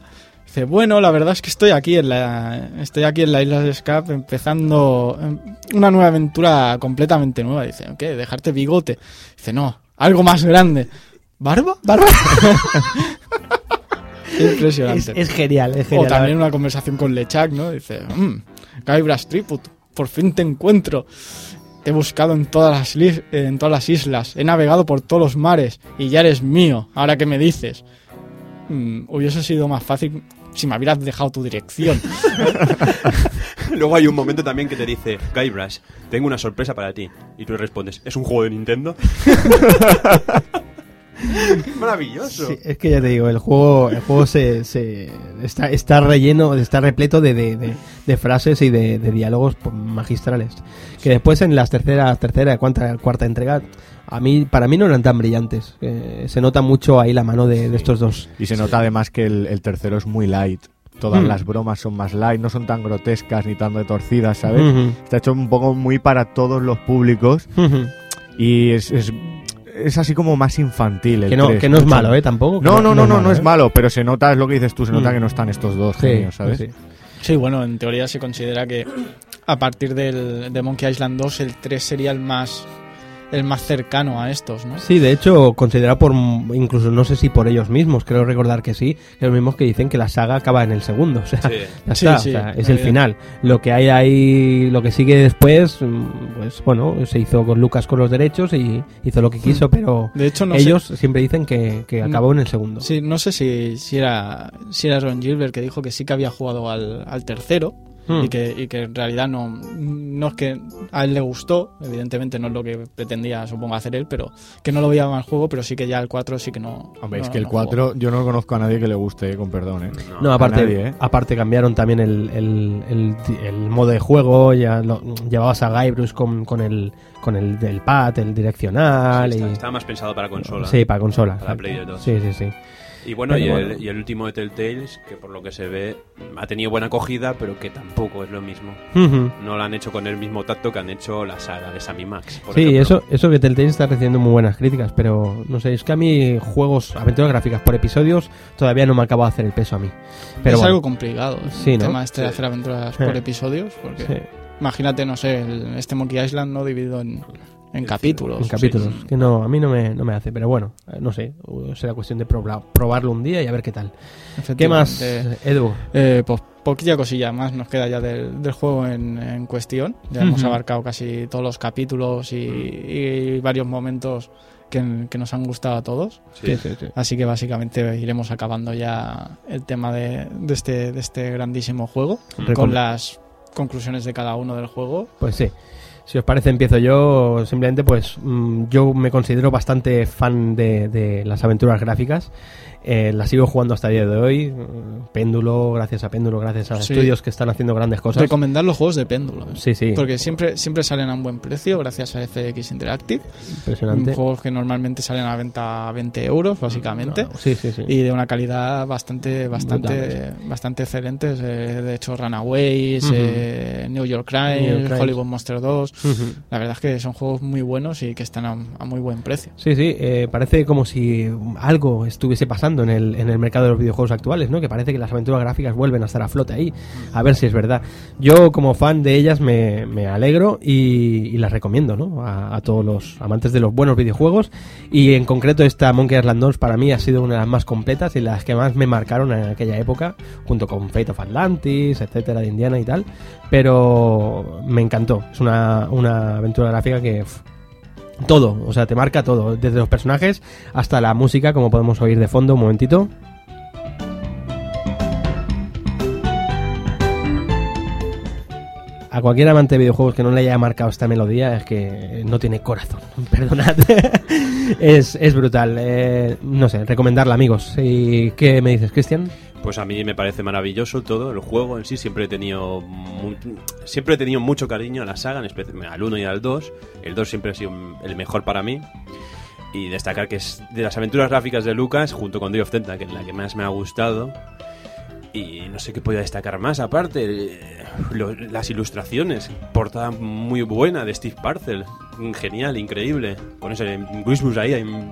Dice, bueno, la verdad es que estoy aquí en la, estoy aquí en la isla de Scap empezando eh, una nueva aventura completamente nueva. Dice, ¿qué? ¿Dejarte bigote? Dice, no, algo más grande. ¿Barba? ¿Barba? (laughs) Impresionante. Es, es genial, es O genial. también una conversación con Lechak, ¿no? Dice, mmm, Guybrush Triput, por fin te encuentro. Te he buscado en todas, las en todas las islas, he navegado por todos los mares y ya eres mío, ahora que me dices. Mm, hubiese sido más fácil si me hubieras dejado tu dirección. (laughs) Luego hay un momento también que te dice, Guybrush, tengo una sorpresa para ti. Y tú respondes, ¿es un juego de Nintendo? (laughs) Maravilloso. Sí, es que ya te digo, el juego, el juego se, se- está, está relleno, está repleto de, de- de- de frases y de, de diálogos magistrales. Que después en las tercera, tercera, cuarta, cuarta entrega, a mí, para mí no eran tan brillantes. Eh, se nota mucho ahí la mano de, de estos dos. Y se nota además que el, el tercero es muy light. Todas Mm. las bromas son más light, no son tan grotescas ni tan retorcidas, ¿sabes? Está hecho un poco muy para todos los públicos y es, es, es así como más infantil. El Que no, 3, que no es mucho malo, ¿eh? Tampoco. No, no, no, no, no malo, es ¿eh? malo, pero se nota, es lo que dices tú, se nota Mm. que no están estos dos Sí, genios, ¿sabes? sí. Sí, bueno, en teoría se considera que a partir del, de Monkey Island 2 el 3 sería el más el más cercano a estos, ¿no? Sí, de hecho, considerado por, incluso no sé si por ellos mismos, creo recordar que sí, que los mismos que dicen que la saga acaba en el segundo, (laughs) o sea, Sí. ya Sí, está, sí, o sea, es el bien. final. Lo que hay ahí, lo que sigue después, mm, pues bueno, se hizo con Lucas con los derechos y hizo lo que quiso, pero De hecho, no ellos siempre dicen que, que acabó en el segundo. sí, no sé si, si era si era Ron Gilbert que dijo que sí que había jugado al, al tercero Hmm. y, que, y que en realidad no, no es que a él le gustó, evidentemente no es lo que pretendía, supongo, hacer él, pero que no lo veía mal juego, pero sí que ya el 4 sí que no. Hombre, es que el no jugó. 4 yo no conozco a nadie que le guste, eh, con perdón, ¿eh? No, aparte, nadie, ¿eh? aparte cambiaron también el, el, el- el modo de juego, ya lo- llevabas a Guybrush con, con el con el del pad, el direccional Sí, y está- estaba más pensado para consola. sí, para consola. Para. Play de dos. Sí, sí, sí. Y bueno, y, bueno. El, y el último de Telltales, que por lo que se ve ha tenido buena acogida, pero que tampoco es lo mismo. No lo han hecho con el mismo tacto que han hecho la saga de Sammy Max. por Sí, ejemplo. eso, eso que Telltale está recibiendo muy buenas críticas, pero no sé, es que a mí juegos, aventuras gráficas por episodios, todavía no me acaba de hacer el peso a mí. Pero es bueno, algo complicado el Sí, ¿no? tema este de hacer aventuras por episodios, porque sí, imagínate, no sé, el- este Monkey Island no dividido en, en capítulos. en capítulos, sí. que no, a mí no me, no me hace, pero bueno, eh, no sé, será cuestión de probar- probarlo un día y a ver qué tal. ¿Qué más. Edu? Eh, pues poquilla cosilla más nos queda ya del, del juego en, en cuestión. Ya hemos abarcado casi todos los capítulos y, y varios momentos que, que nos han gustado a todos. Sí. sí, sí. Así que básicamente iremos acabando ya el tema de, de este, de este grandísimo juego Recom- con las conclusiones de cada uno del juego. Pues sí. Si os parece, empiezo yo. Simplemente, pues mm, yo me considero bastante fan de, de las aventuras gráficas. Eh, las sigo jugando hasta el día de hoy. Péndulo, gracias a Péndulo, gracias a Sí. estudios que están haciendo grandes cosas. Recomendar los juegos de péndulo. ¿eh? Sí, sí, Porque siempre, siempre salen a un buen precio gracias a FX Interactive. impresionante. Juegos que normalmente salen a venta a 20 euros, básicamente. No, sí, sí, sí. y de una calidad bastante bastante bastante excelente eh, de hecho Runaways eh, New York Crimes. Hollywood Monster 2 La verdad es que son juegos muy buenos y que están a, a muy buen precio. Sí, sí, parece como si algo estuviese pasando en el, en el mercado de los videojuegos actuales, ¿no? Que parece que las aventuras gráficas vuelven a estar a flote ahí. A ver si es verdad. Yo, como fan de ellas, me, me alegro y, las recomiendo, ¿no? A, todos los amantes de los buenos videojuegos. Y en concreto, esta Monkey Island 2 para mí ha sido una de las más completas y las que más me marcaron en aquella época, junto con Fate of Atlantis, etcétera, de Indiana y tal. Pero me encantó. Es una, una aventura gráfica que. Todo, o sea, te marca todo, desde los personajes hasta la música, como podemos oír de fondo, un momentito. A cualquier amante de videojuegos que no le haya marcado esta melodía es que no tiene corazón, (laughs) perdonad. (laughs) es, es brutal. eh, no sé, recomendarla, amigos. ¿Y qué me dices, Cristian? Pues a mí me parece maravilloso todo, el juego en sí. Siempre he tenido siempre he tenido mucho cariño a la saga, en especial al 1 y al 2. El 2 siempre ha sido el mejor para mí. Y destacar que es de las aventuras gráficas de Lucas, junto con Day of Tentacle, la que más me ha gustado. Y no sé qué podía destacar más, aparte, eh, lo- las ilustraciones, portada muy buena de Steve Parcel, genial, increíble, con ese Grismus ahí, mm,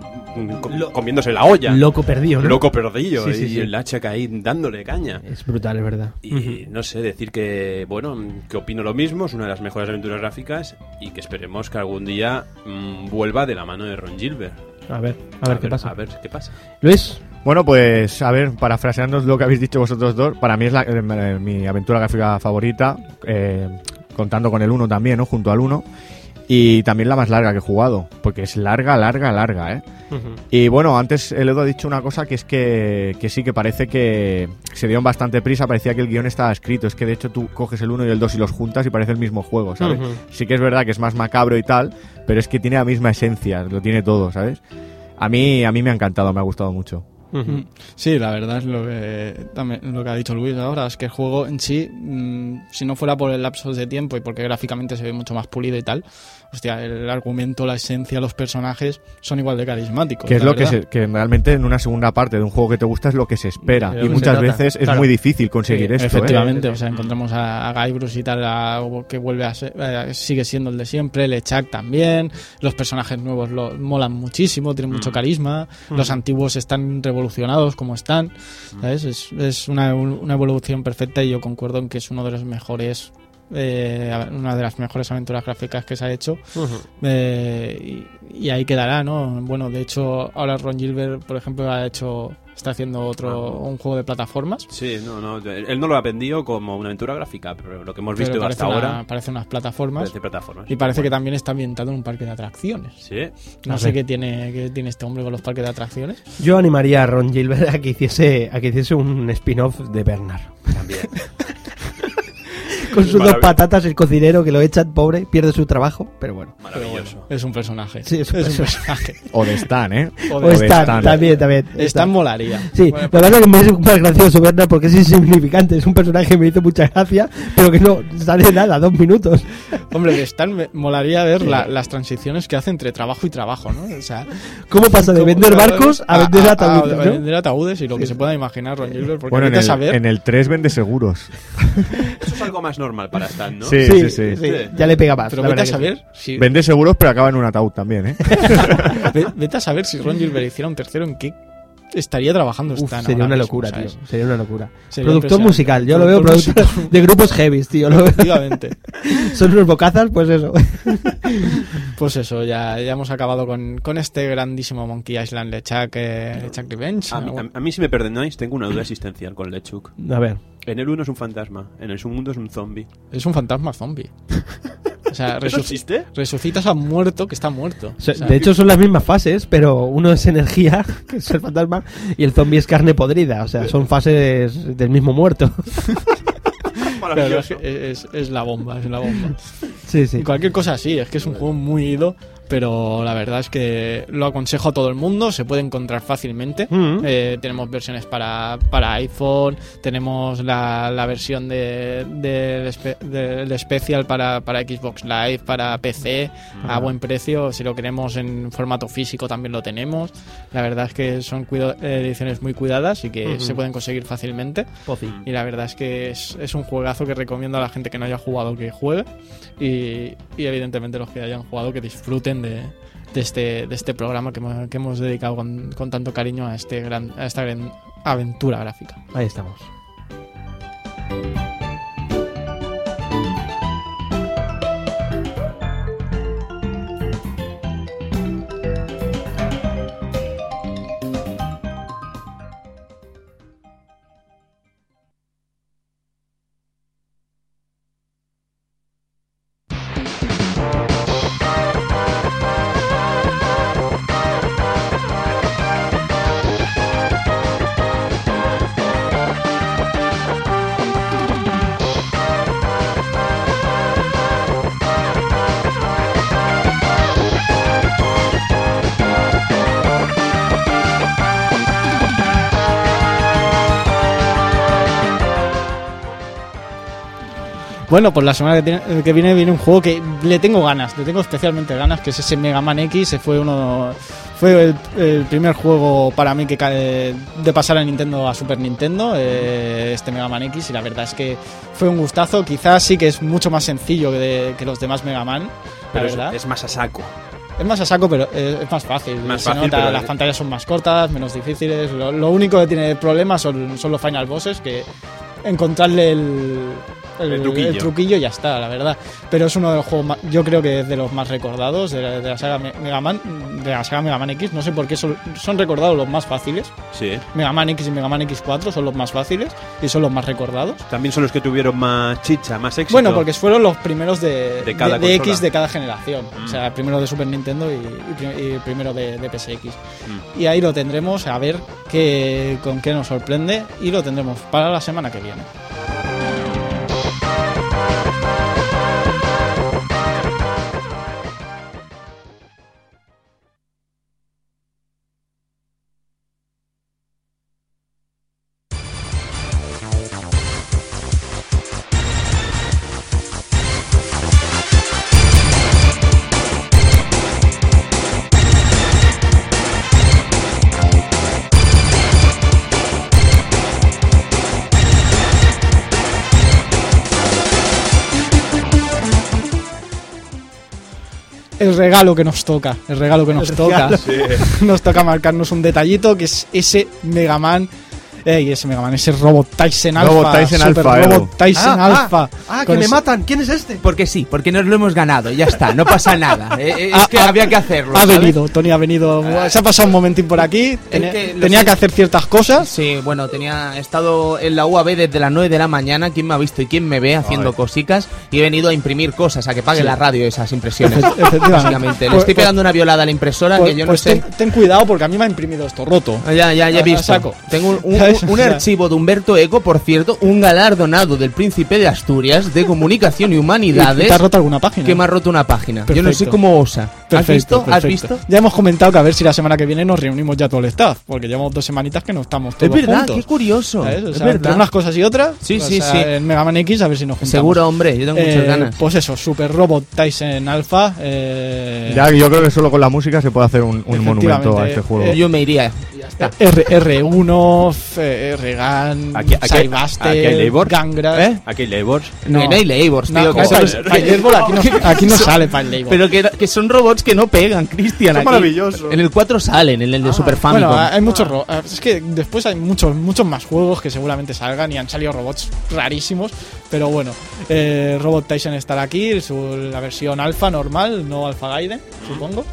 Lo- comiéndose la olla, Loco perdido, ¿no? loco perdido, Sí, sí, y sí. el hacha ahí dándole caña. Es brutal, es verdad. Y no sé, decir que, bueno, que opino lo mismo, es una de las mejores aventuras gráficas y que esperemos que algún día mm, vuelva de la mano de Ron Gilbert. A ver, a ver qué pasa. A ver qué pasa. Luis, Bueno, pues a ver, parafraseando lo que habéis dicho vosotros dos, para mí es la- eh, mi aventura gráfica favorita, eh, contando con el 1 también, ¿no? Junto al 1. Y también la más larga que he jugado, porque es larga, larga, larga, ¿eh? Y bueno, antes el Edu ha dicho una cosa que es que, que sí, que parece que se dio bastante prisa, parecía que el guion estaba escrito. Es que de hecho tú coges el 1 y el 2 y los juntas y parece el mismo juego, ¿sabes? Sí que es verdad que es más macabro y tal, pero es que tiene la misma esencia, lo tiene todo, ¿sabes? A mí, a mí me ha encantado, me ha gustado mucho. Sí, la verdad es lo que, también, lo que ha dicho Luis ahora, es que el juego en sí, mm, si no fuera por el lapso de tiempo y porque gráficamente se ve mucho más pulido y tal, hostia, el argumento, la esencia, los personajes son igual de carismáticos. Que es lo que, se- que realmente en una segunda parte de un juego que te gusta es lo que se espera. Y muchas veces es claro. muy difícil conseguir Sí, esto. ¿eh? Efectivamente, o sea, encontramos a, a Guybrush y tal, a- que vuelve a ser, eh, sigue siendo el de siempre, LeChuck también, los personajes nuevos lo, molan muchísimo, tienen mucho carisma, los antiguos están revolucionados como están, ¿sabes? Es, es una, una evolución perfecta y yo concuerdo en que es uno de los mejores, eh, una de las mejores aventuras gráficas que se ha hecho eh, y, y ahí quedará, ¿no? Bueno, de hecho, ahora Ron Gilbert, por ejemplo, ha hecho, está haciendo otro, un juego de plataformas. Sí, no, no, él no lo ha vendido como una aventura gráfica, pero lo que hemos Pero visto hasta una- ahora parece unas plataformas. parece plataformas. Y parece que también está ambientado en un parque de atracciones. Sí, No A sé qué tiene, qué tiene este hombre con los parques de atracciones. yo animaría a Ron Gilbert a que hiciese, a que hiciese un spin-off de Bernard. también. (laughs) Con sus dos patatas, el cocinero que lo echan, pobre, pierde su trabajo, pero bueno. Maravilloso. Es un personaje. Sí, es un personaje. O de Stan, ¿eh? O O de Stan, Stan. también, también. Stan molaría. Sí, Bueno, la verdad que me es más gracioso Bernard porque es insignificante. Es un personaje que me hizo mucha gracia, pero que no sale nada, dos minutos. Hombre, de Stan me molaría ver la- las transiciones que hace entre trabajo y trabajo, ¿no? O sea, ¿Cómo pasa de vender barcos a vender ataúdes? a ¿no? vender ataúdes y lo que se pueda imaginar Ron Gilbert, porque Bueno, en a el, saber. en el 3 vende seguros. Eso es algo más normal para Stan, ¿no? Sí, sí, sí. sí, Ya le pega más. Pero la vete a saber si, Vende seguros, pero acaba en un ataúd también, ¿eh? (laughs) ve- vete a saber si Ron Gilbert hiciera un tercero en qué estaría trabajando sí. Uf, Stan. sería una mismo, locura, ¿sabes? tío. Sería una locura. Sería productor musical, yo lo veo Productor productor de grupos heavy, tío. Lo. Efectivamente. (laughs) Son unos bocazas, pues eso. (laughs) Pues eso, ya, ya hemos acabado con, con este grandísimo Monkey Island LeChuck, eh, LeChuck Revenge. A, mí- a- a mí, si me perdonáis, tengo una duda existencial con Lechuk. A ver. En el 1 es un fantasma, en el segundo es un zombie. Es un fantasma zombie. (laughs) O sea, ¿Eso resuc- existe? resucitas a un muerto que está muerto. O sea, de hecho son las mismas fases, pero uno es energía, (laughs) que es el fantasma, y el zombie es carne podrida. O sea, son fases del mismo muerto. (laughs) es, es la bomba, es la bomba. Sí, sí. Y cualquier cosa así, es que es un juego muy ido pero la verdad es que lo aconsejo a todo el mundo, se puede encontrar fácilmente. Mm. Eh, tenemos versiones para, para iPhone, tenemos la, la versión de, del espe- del Special para, para Xbox Live, para PC, a buen precio. Si lo queremos en formato físico también lo tenemos. La verdad es que son ediciones muy cuidadas y que se pueden conseguir fácilmente. Y la verdad es que es, es un juegazo que recomiendo a la gente que no haya jugado que juegue. Y, y evidentemente los que hayan jugado que disfruten de, de este, de este programa que que hemos dedicado con, con tanto cariño a, este gran, a esta gran aventura gráfica. Ahí estamos. Bueno, pues la semana que, tiene- que viene viene un juego que le tengo ganas, le tengo especialmente ganas, que es ese Mega Man X. Fue uno, fue el, el primer juego para mí que cae de pasar a Nintendo a Super Nintendo, eh, este Mega Man X, y la verdad es que fue un gustazo. Quizás sí que es mucho más sencillo que, de- que los demás Mega Man, la Pero es, verdad. es más a saco. Es más a saco, pero es, es más fácil. Más Se fácil, nota, pero- las pantallas son más cortas, menos difíciles. Lo, lo único que tiene problemas son, son los final bosses, que encontrarle el, El truquillo. el truquillo ya está, la verdad. Pero es uno de los juegos, más- yo creo que es de los más recordados de la, de la saga Me- Mega Man, de la saga Mega Man X. No sé por qué son, son recordados los más fáciles. Sí. Mega Man X y Mega Man X4 son los más fáciles y son los más recordados. También son los que tuvieron más chicha, más éxito. Bueno, porque fueron los primeros de, De cada de- de. X de cada generación. Mm. O sea, el primero de Super Nintendo y, y pri- y primero de, de PSX. Mm. Y ahí lo tendremos a ver qué, con qué nos sorprende y lo tendremos para la semana que viene. Regalo que nos toca, el regalo que nos toca. (laughs) Nos toca marcarnos un detallito que es ese Mega Man. Ey, ese Mega Man, ese Robot Tyson Alpha. Robot Tyson Super Alpha, Robot. Tyson Ah, Alpha. Ah, que me ese- matan. ¿Quién es este? Porque sí, porque nos lo hemos ganado, ya está, no pasa nada. Eh, eh, es Ah, que ah, había que hacerlo. Ha ¿sabes? venido, Tony ha venido. Se ha pasado un momentín por aquí. Tenía, que tenía hacer ciertas cosas. Sí, bueno, tenía he estado en la UAB desde las 9 de la mañana. ¿Quién me ha visto y quién me ve haciendo cosicas? Y he venido a imprimir cosas, a que pague la radio esas impresiones. Efe- efectivamente. Básicamente. Le Pues- estoy pegando una violada a la impresora Pues, que yo no pues sé. ten, ten cuidado porque a mí me ha imprimido esto roto. Ah, Ya, ya, ya he visto. saco. Tengo un, un- (laughs) ¿Sabes? un archivo de Humberto Eco, por cierto, un galardonado del Príncipe de Asturias de Comunicación (laughs) y Humanidades. ¿Te has roto alguna página? que me ha roto una página. Yo no sé cómo osa. ¿Has Perfecto, visto? ¿Has visto? Ya hemos comentado que a ver si la semana que viene nos reunimos ya todo el staff, porque llevamos dos semanitas que no estamos Es todos verdad, juntos. qué curioso. O Es sea, entre verdad. unas cosas y otras. Sí, sí, sea, sí. En Mega Man X a ver si nos juntamos. Seguro, hombre, yo tengo muchas Eh, ganas. Pues eso, Super Robot Tyson Alpha. Eh, Ya, yo creo que solo con la música se puede hacer un, un monumento a este juego. eh, Yo me iría. Ya está. R R1, F- R-Gun, Aquí- aquí- Cybuster, aquí hay labor. Gangra. ¿Eh? Aquí hay labors. No, no hay labors, tío. No, que no, aquí no, (laughs) aquí no sale Fire Labor. pero que, que son robots que no pegan, Cristian. Son aquí. maravillosos. En el 4 salen, en el de Super Famicom. Bueno, hay muchos ro- Es que después hay muchos muchos más juegos que seguramente salgan y han salido robots rarísimos. Pero bueno, eh, Robot Tyson estará aquí, su, la versión alfa normal, no alfa Gaiden, supongo.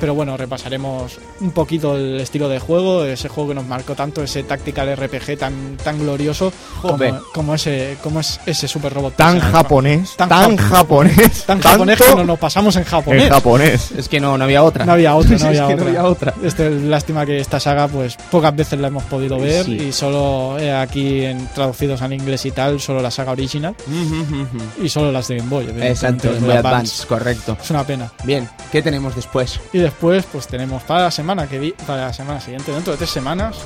Pero bueno, repasaremos un poquito el estilo de juego, ese juego que nos marcó tanto, ese tactical RPG tan, tan glorioso como, como ese, como es ese super robot. Tan japonés, Tan tan, japo- japonés, Tan japonés que nos, nos pasamos en japonés. en japonés. Es que no, no había otra. No había otra, no (laughs) es había que otra. no había otra. Este, lástima que esta saga, pues pocas veces la hemos podido ver Sí. y solo eh, aquí en, traducidos al inglés y tal, solo la saga original y solo las de Game Boy. Exacto, de Boy Advance. Advance, correcto. Es una pena. Bien, ¿qué tenemos después? Y después, pues tenemos para la semana que para la semana siguiente, dentro de tres semanas,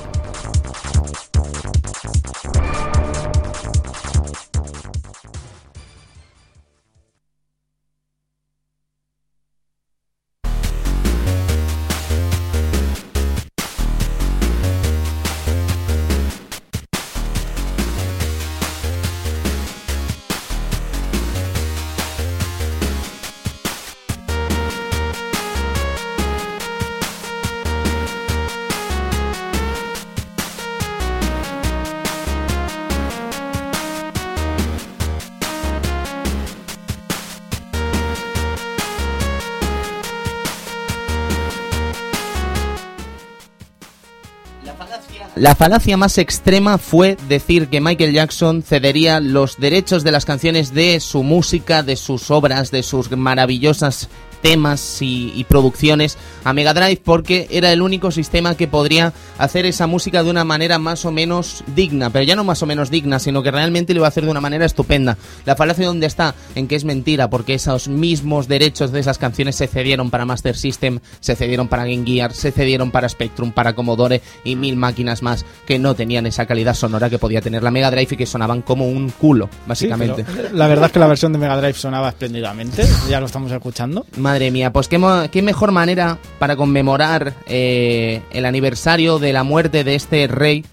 La falacia más extrema fue decir que Michael Jackson cedería los derechos de las canciones de su música, de sus obras, de sus maravillosas temas y, y producciones a Mega Drive porque era el único sistema que podría hacer esa música de una manera más o menos digna, pero ya no más o menos digna, sino que realmente lo iba a hacer de una manera estupenda. La falacia donde está, en que es mentira, porque esos mismos derechos de esas canciones se cedieron para Master System, se cedieron para Game Gear, se cedieron para Spectrum, para Commodore y mil máquinas más que no tenían esa calidad sonora que podía tener la Mega Drive y que sonaban como un culo, Sí, básicamente. pero la verdad es que la versión de Mega Drive sonaba espléndidamente, ya lo estamos escuchando. Madre mía, pues qué, mejor manera para conmemorar eh, el aniversario de la muerte de este rey,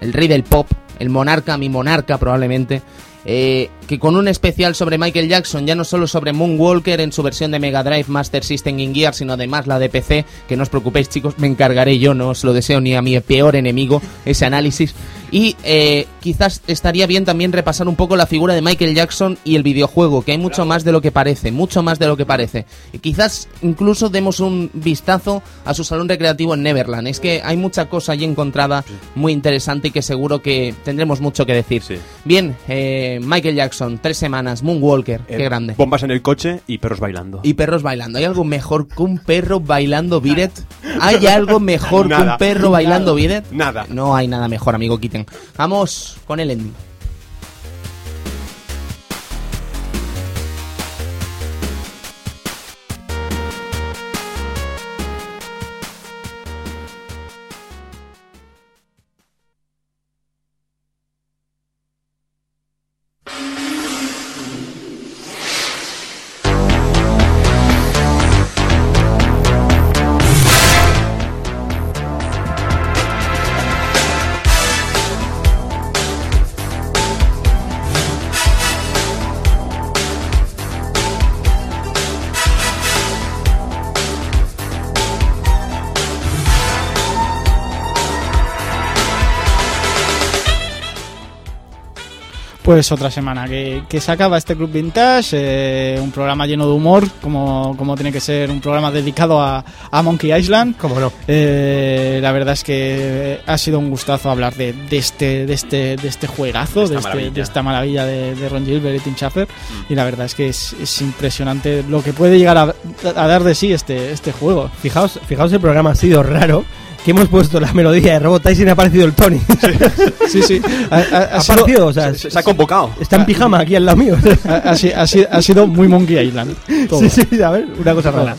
el rey del pop, el monarca, mi monarca probablemente, eh, que con un especial sobre Michael Jackson, ya no solo sobre Moonwalker en su versión de Mega Drive, Master System Game Gear, sino además la de PC, que no os preocupéis chicos, me encargaré yo, no os lo deseo ni a mi peor enemigo ese análisis. Y eh, quizás estaría bien también repasar un poco la figura de Michael Jackson y el videojuego, que hay mucho más de lo que parece, mucho más de lo que parece. Y quizás incluso demos un vistazo a su salón recreativo en Neverland. Es que hay mucha cosa allí encontrada muy interesante y que seguro que tendremos mucho que decir. Sí. Bien, eh, Michael Jackson, tres semanas, Moonwalker, Eh, qué grande. Bombas en el coche y perros bailando. Y perros bailando. ¿Hay algo mejor que un perro bailando Biret? (laughs) ¿Hay algo mejor que un perro bailando Biret? Nada. No hay nada mejor, amigo Kitten. Vamos con el ending. Pues otra semana que, que se acaba este Club Vintage, eh, un programa lleno de humor, como, como tiene que ser un programa dedicado a, a Monkey Island. ¿Cómo no? Eh, la verdad es que ha sido un gustazo hablar de, de este, de este, de este juegazo, De este- maravilla. de esta maravilla de, de Ron Gilbert y Tim Schafer. Y la verdad es que es, es impresionante lo que puede llegar a, a dar de sí este, este juego. Fijaos, fijaos el programa ha sido raro. Que hemos puesto la melodía de Robot Tyson y ha aparecido el Tony. Sí, sí. Ha, ha- ha ha sido, aparecido, o sea, Se, se ha convocado. está en pijama aquí al lado mío. ha- ha si- ha si- ha sido muy Monkey Island. todo. sí, sí, a ver, una cosa rara.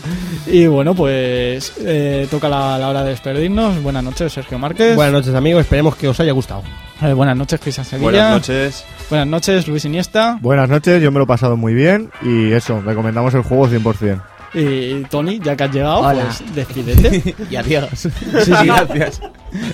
Y bueno, pues eh, toca la, la hora de despedirnos. Buenas noches, Sergio Márquez. Buenas noches, amigos. Esperemos que os haya gustado. Eh, buenas noches, Cristian Sevilla. Buenas noches. Buenas noches, Luis Iniesta. Buenas noches, yo me lo he pasado muy bien y eso, recomendamos el juego 100%. Y Tony, ya que has llegado, Hola. pues despídete. (laughs) Y adiós. Sí, sí, Gracias.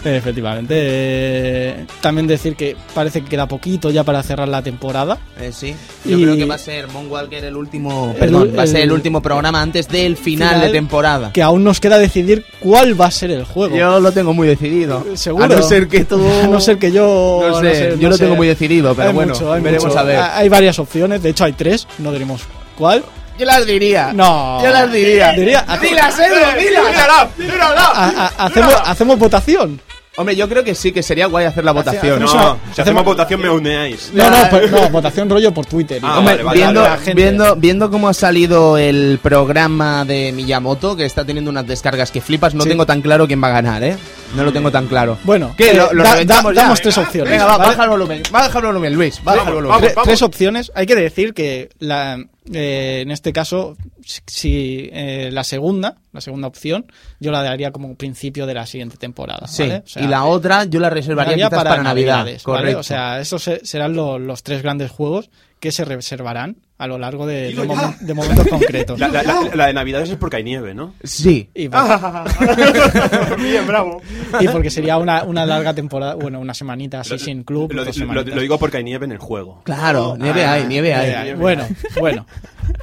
Efectivamente. Eh, también decir que parece que queda poquito ya para cerrar la temporada. Eh, sí, yo Y- creo que va a ser Moonwalker el último, perdón, va a ser el el- último programa antes del final, Final. de temporada. Que aún nos queda decidir cuál va a ser el juego. Yo lo tengo muy decidido. Seguro. A no ser que tú... (laughs) A no ser que yo. No sé, yo lo tengo muy decidido, pero Hay bueno, mucho, hay veremos mucho. a ver. Ha- Hay varias opciones, de hecho hay tres, no diremos cuál. Yo las diría. No. Yo las diría. Diría- Dilas, Edu, dilas. A- a- hacemos, hacemos votación. Hombre, yo creo que sí, que sería guay hacer la votación. No, Hacemos- si hacemos votación me uneáis. No, no, pues, no, votación rollo por Twitter. Ah, Hombre, vale, vale, viendo, vale, viendo, viendo cómo ha salido el programa de Miyamoto, que está teniendo unas descargas que flipas, no Sí. tengo tan claro quién va a ganar, ¿eh? No lo tengo tan claro. Bueno, ¿Qué? eh, ¿Lo, lo da- reventamos da- ya? damos tres opciones. Venga, va, ¿vale? baja el volumen. Baja el volumen, Luis. Baja el volumen. Tre- tres opciones. Hay que decir que la, eh, en este caso, si- eh, la segunda, la segunda opción, yo la daría como principio de la siguiente temporada. Sí, ¿vale? O sea, y la otra yo la reservaría quizás para, Navidad. Navidades, ¿vale? Correcto. O sea, estos se- serán lo- los tres grandes juegos que se reservarán a lo largo de, de momen- de momentos (laughs) concretos. La, la- la- la de Navidades es porque hay nieve, ¿no? sí. Y, (laughs) por- Bien, bravo. y porque sería una, una larga temporada, bueno, una semanita así Lo- sin club. Lo, digo porque hay nieve en el juego. Claro, nieve hay, nieve hay. Eh, bueno, bueno.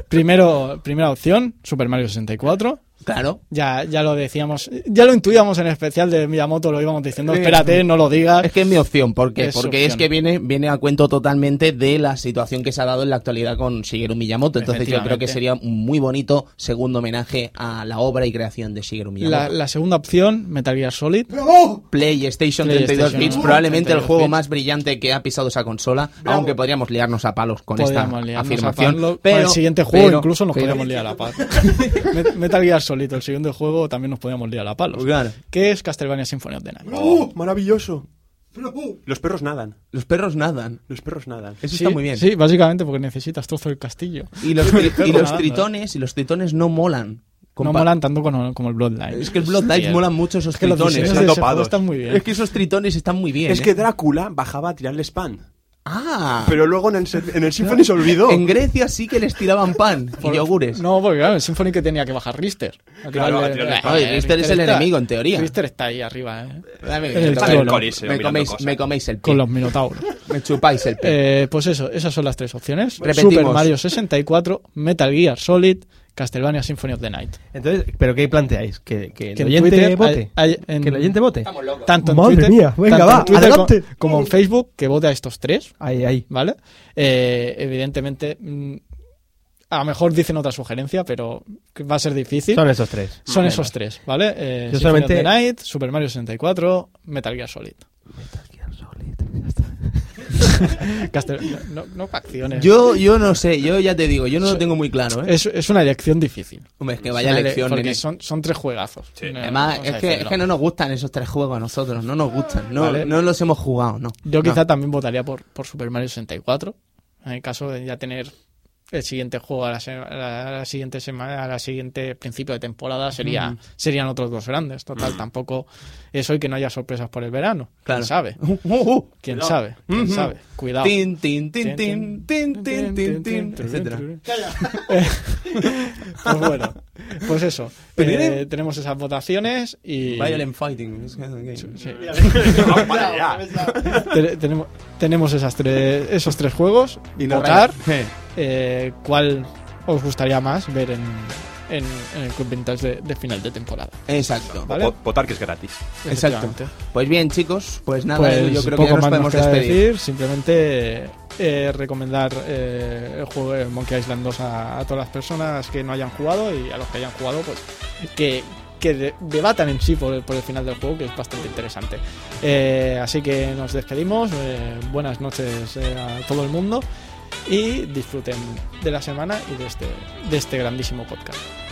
Primero, primera opción, Super Mario 64. Claro. Ya, ya lo decíamos, ya lo intuíamos en especial de Miyamoto, lo íbamos diciendo, espérate, no lo digas. Es que es mi opción, ¿por qué? Es Porque es que viene, viene a cuento totalmente de la situación que se ha dado en la actualidad con Shigeru Miyamoto. Entonces yo creo que sería un muy bonito segundo homenaje a la obra y creación de Shigeru Miyamoto. la segunda opción, Metal Gear Solid. PlayStation 32 PlayStation bits, probablemente el 32 juego bits. más brillante que ha pisado esa consola, aunque podríamos liarnos a palos con Podríamos esta afirmación. pero Con el siguiente juego pero- incluso nos pero- podríamos liar a (laughs) palo. (laughs) Met- Metal Gear Solid, el siguiente juego también nos podríamos liar a palos. Claro. ¿Qué es Castlevania Symphony of the Night? ¡Oh, maravilloso! Los perros nadan. Los perros nadan. Los perros nadan. Eso Sí, está muy bien. Sí, básicamente porque necesitas trozo del castillo. Y los, (laughs) tri- y Perro los nadando. tritones, y los tritones no molan. No molan tanto como, como el Bloodline. Es que el Bloodlines Hostia. molan mucho esos Es que los tritones. están muy bien. Es que esos tritones están muy bien. Es ¿eh? que Drácula bajaba a tirarle spam. Ah, Pero luego en el, en el Symphony se olvidó. en Grecia sí que les tiraban pan y yogures. No, porque claro, el Symphony que tenía que bajar Richter. A Claro, Eh, Richter es el está- enemigo, en teoría. Richter está ahí arriba, eh, Dame- el. Coliseo me, coméis, cosas. me coméis el pie. con los minotauros. Me chupáis el pie. Eh, pues eso, esas son las tres opciones. Repetimos. Super Mario 64, Metal Gear Solid, Castlevania Symphony of the Night. Entonces, ¿pero qué planteáis? ¿Que, que el Que en oyente Twitter vote? hay- hay- en- ¿Que el oyente vote? Tanto en Madre Twitter, mía, venga, va, en Twitter adelante. co- como en Facebook, que vote a estos tres, Ahí, ahí. ¿vale? Eh, evidentemente, mm, a lo mejor dicen otra sugerencia, pero va a ser difícil. Son esos tres. Son esos tres, ¿vale? Eh, Yo Symphony solamente- of the Night, Super Mario 64, Metal Gear Solid. Castel- (laughs) no, no, no facciones. Yo, yo no sé, yo ya te digo, yo no lo tengo muy claro, ¿eh? Es, es una elección difícil. Hombre, es que Es vaya elección, Porque nene. son, son tres juegazos. No, Además, es que, es que no nos gustan esos tres juegos a nosotros, no nos gustan, no, Vale. no los hemos jugado, no. Yo No. quizá también votaría por, por Super Mario 64. En el caso de ya tener el siguiente juego a la, se- a la- a la siguiente semana, a la siguiente principio de temporada sería, serían otros dos grandes. Total, tampoco eso y que no haya sorpresas por el verano. Claro. ¿Quién sabe? (laughs) Uh, uh, uh. ¿Quién sabe? ¿Quién sabe? Cuidado. Tin, tin, tin, tin, tin, tin, tin, tin, etcétera. Pues bueno, pues eso. (laughs) Eh, tenemos esas votaciones y Violent Fighting. Sí. (laughs) Tenemos, tenemos esas tres, esos tres juegos y no votar Eh. cuál os gustaría más ver en, en, en el Club Vintage de, de final de temporada. Exacto. ¿Vale? Vo- Votar que es gratis. Exacto. Pues bien, chicos, pues nada, Pues yo creo que ya nos más podemos despedir. decir, simplemente eh, recomendar eh, el juego de Monkey Island 2 a, a todas las personas que no hayan jugado y a los que hayan jugado, pues que, que de- debatan en sí por el, por el final del juego, que es bastante interesante. Eh, así que nos despedimos, eh, buenas noches eh, a todo el mundo y disfruten de la semana y de este, de este grandísimo podcast.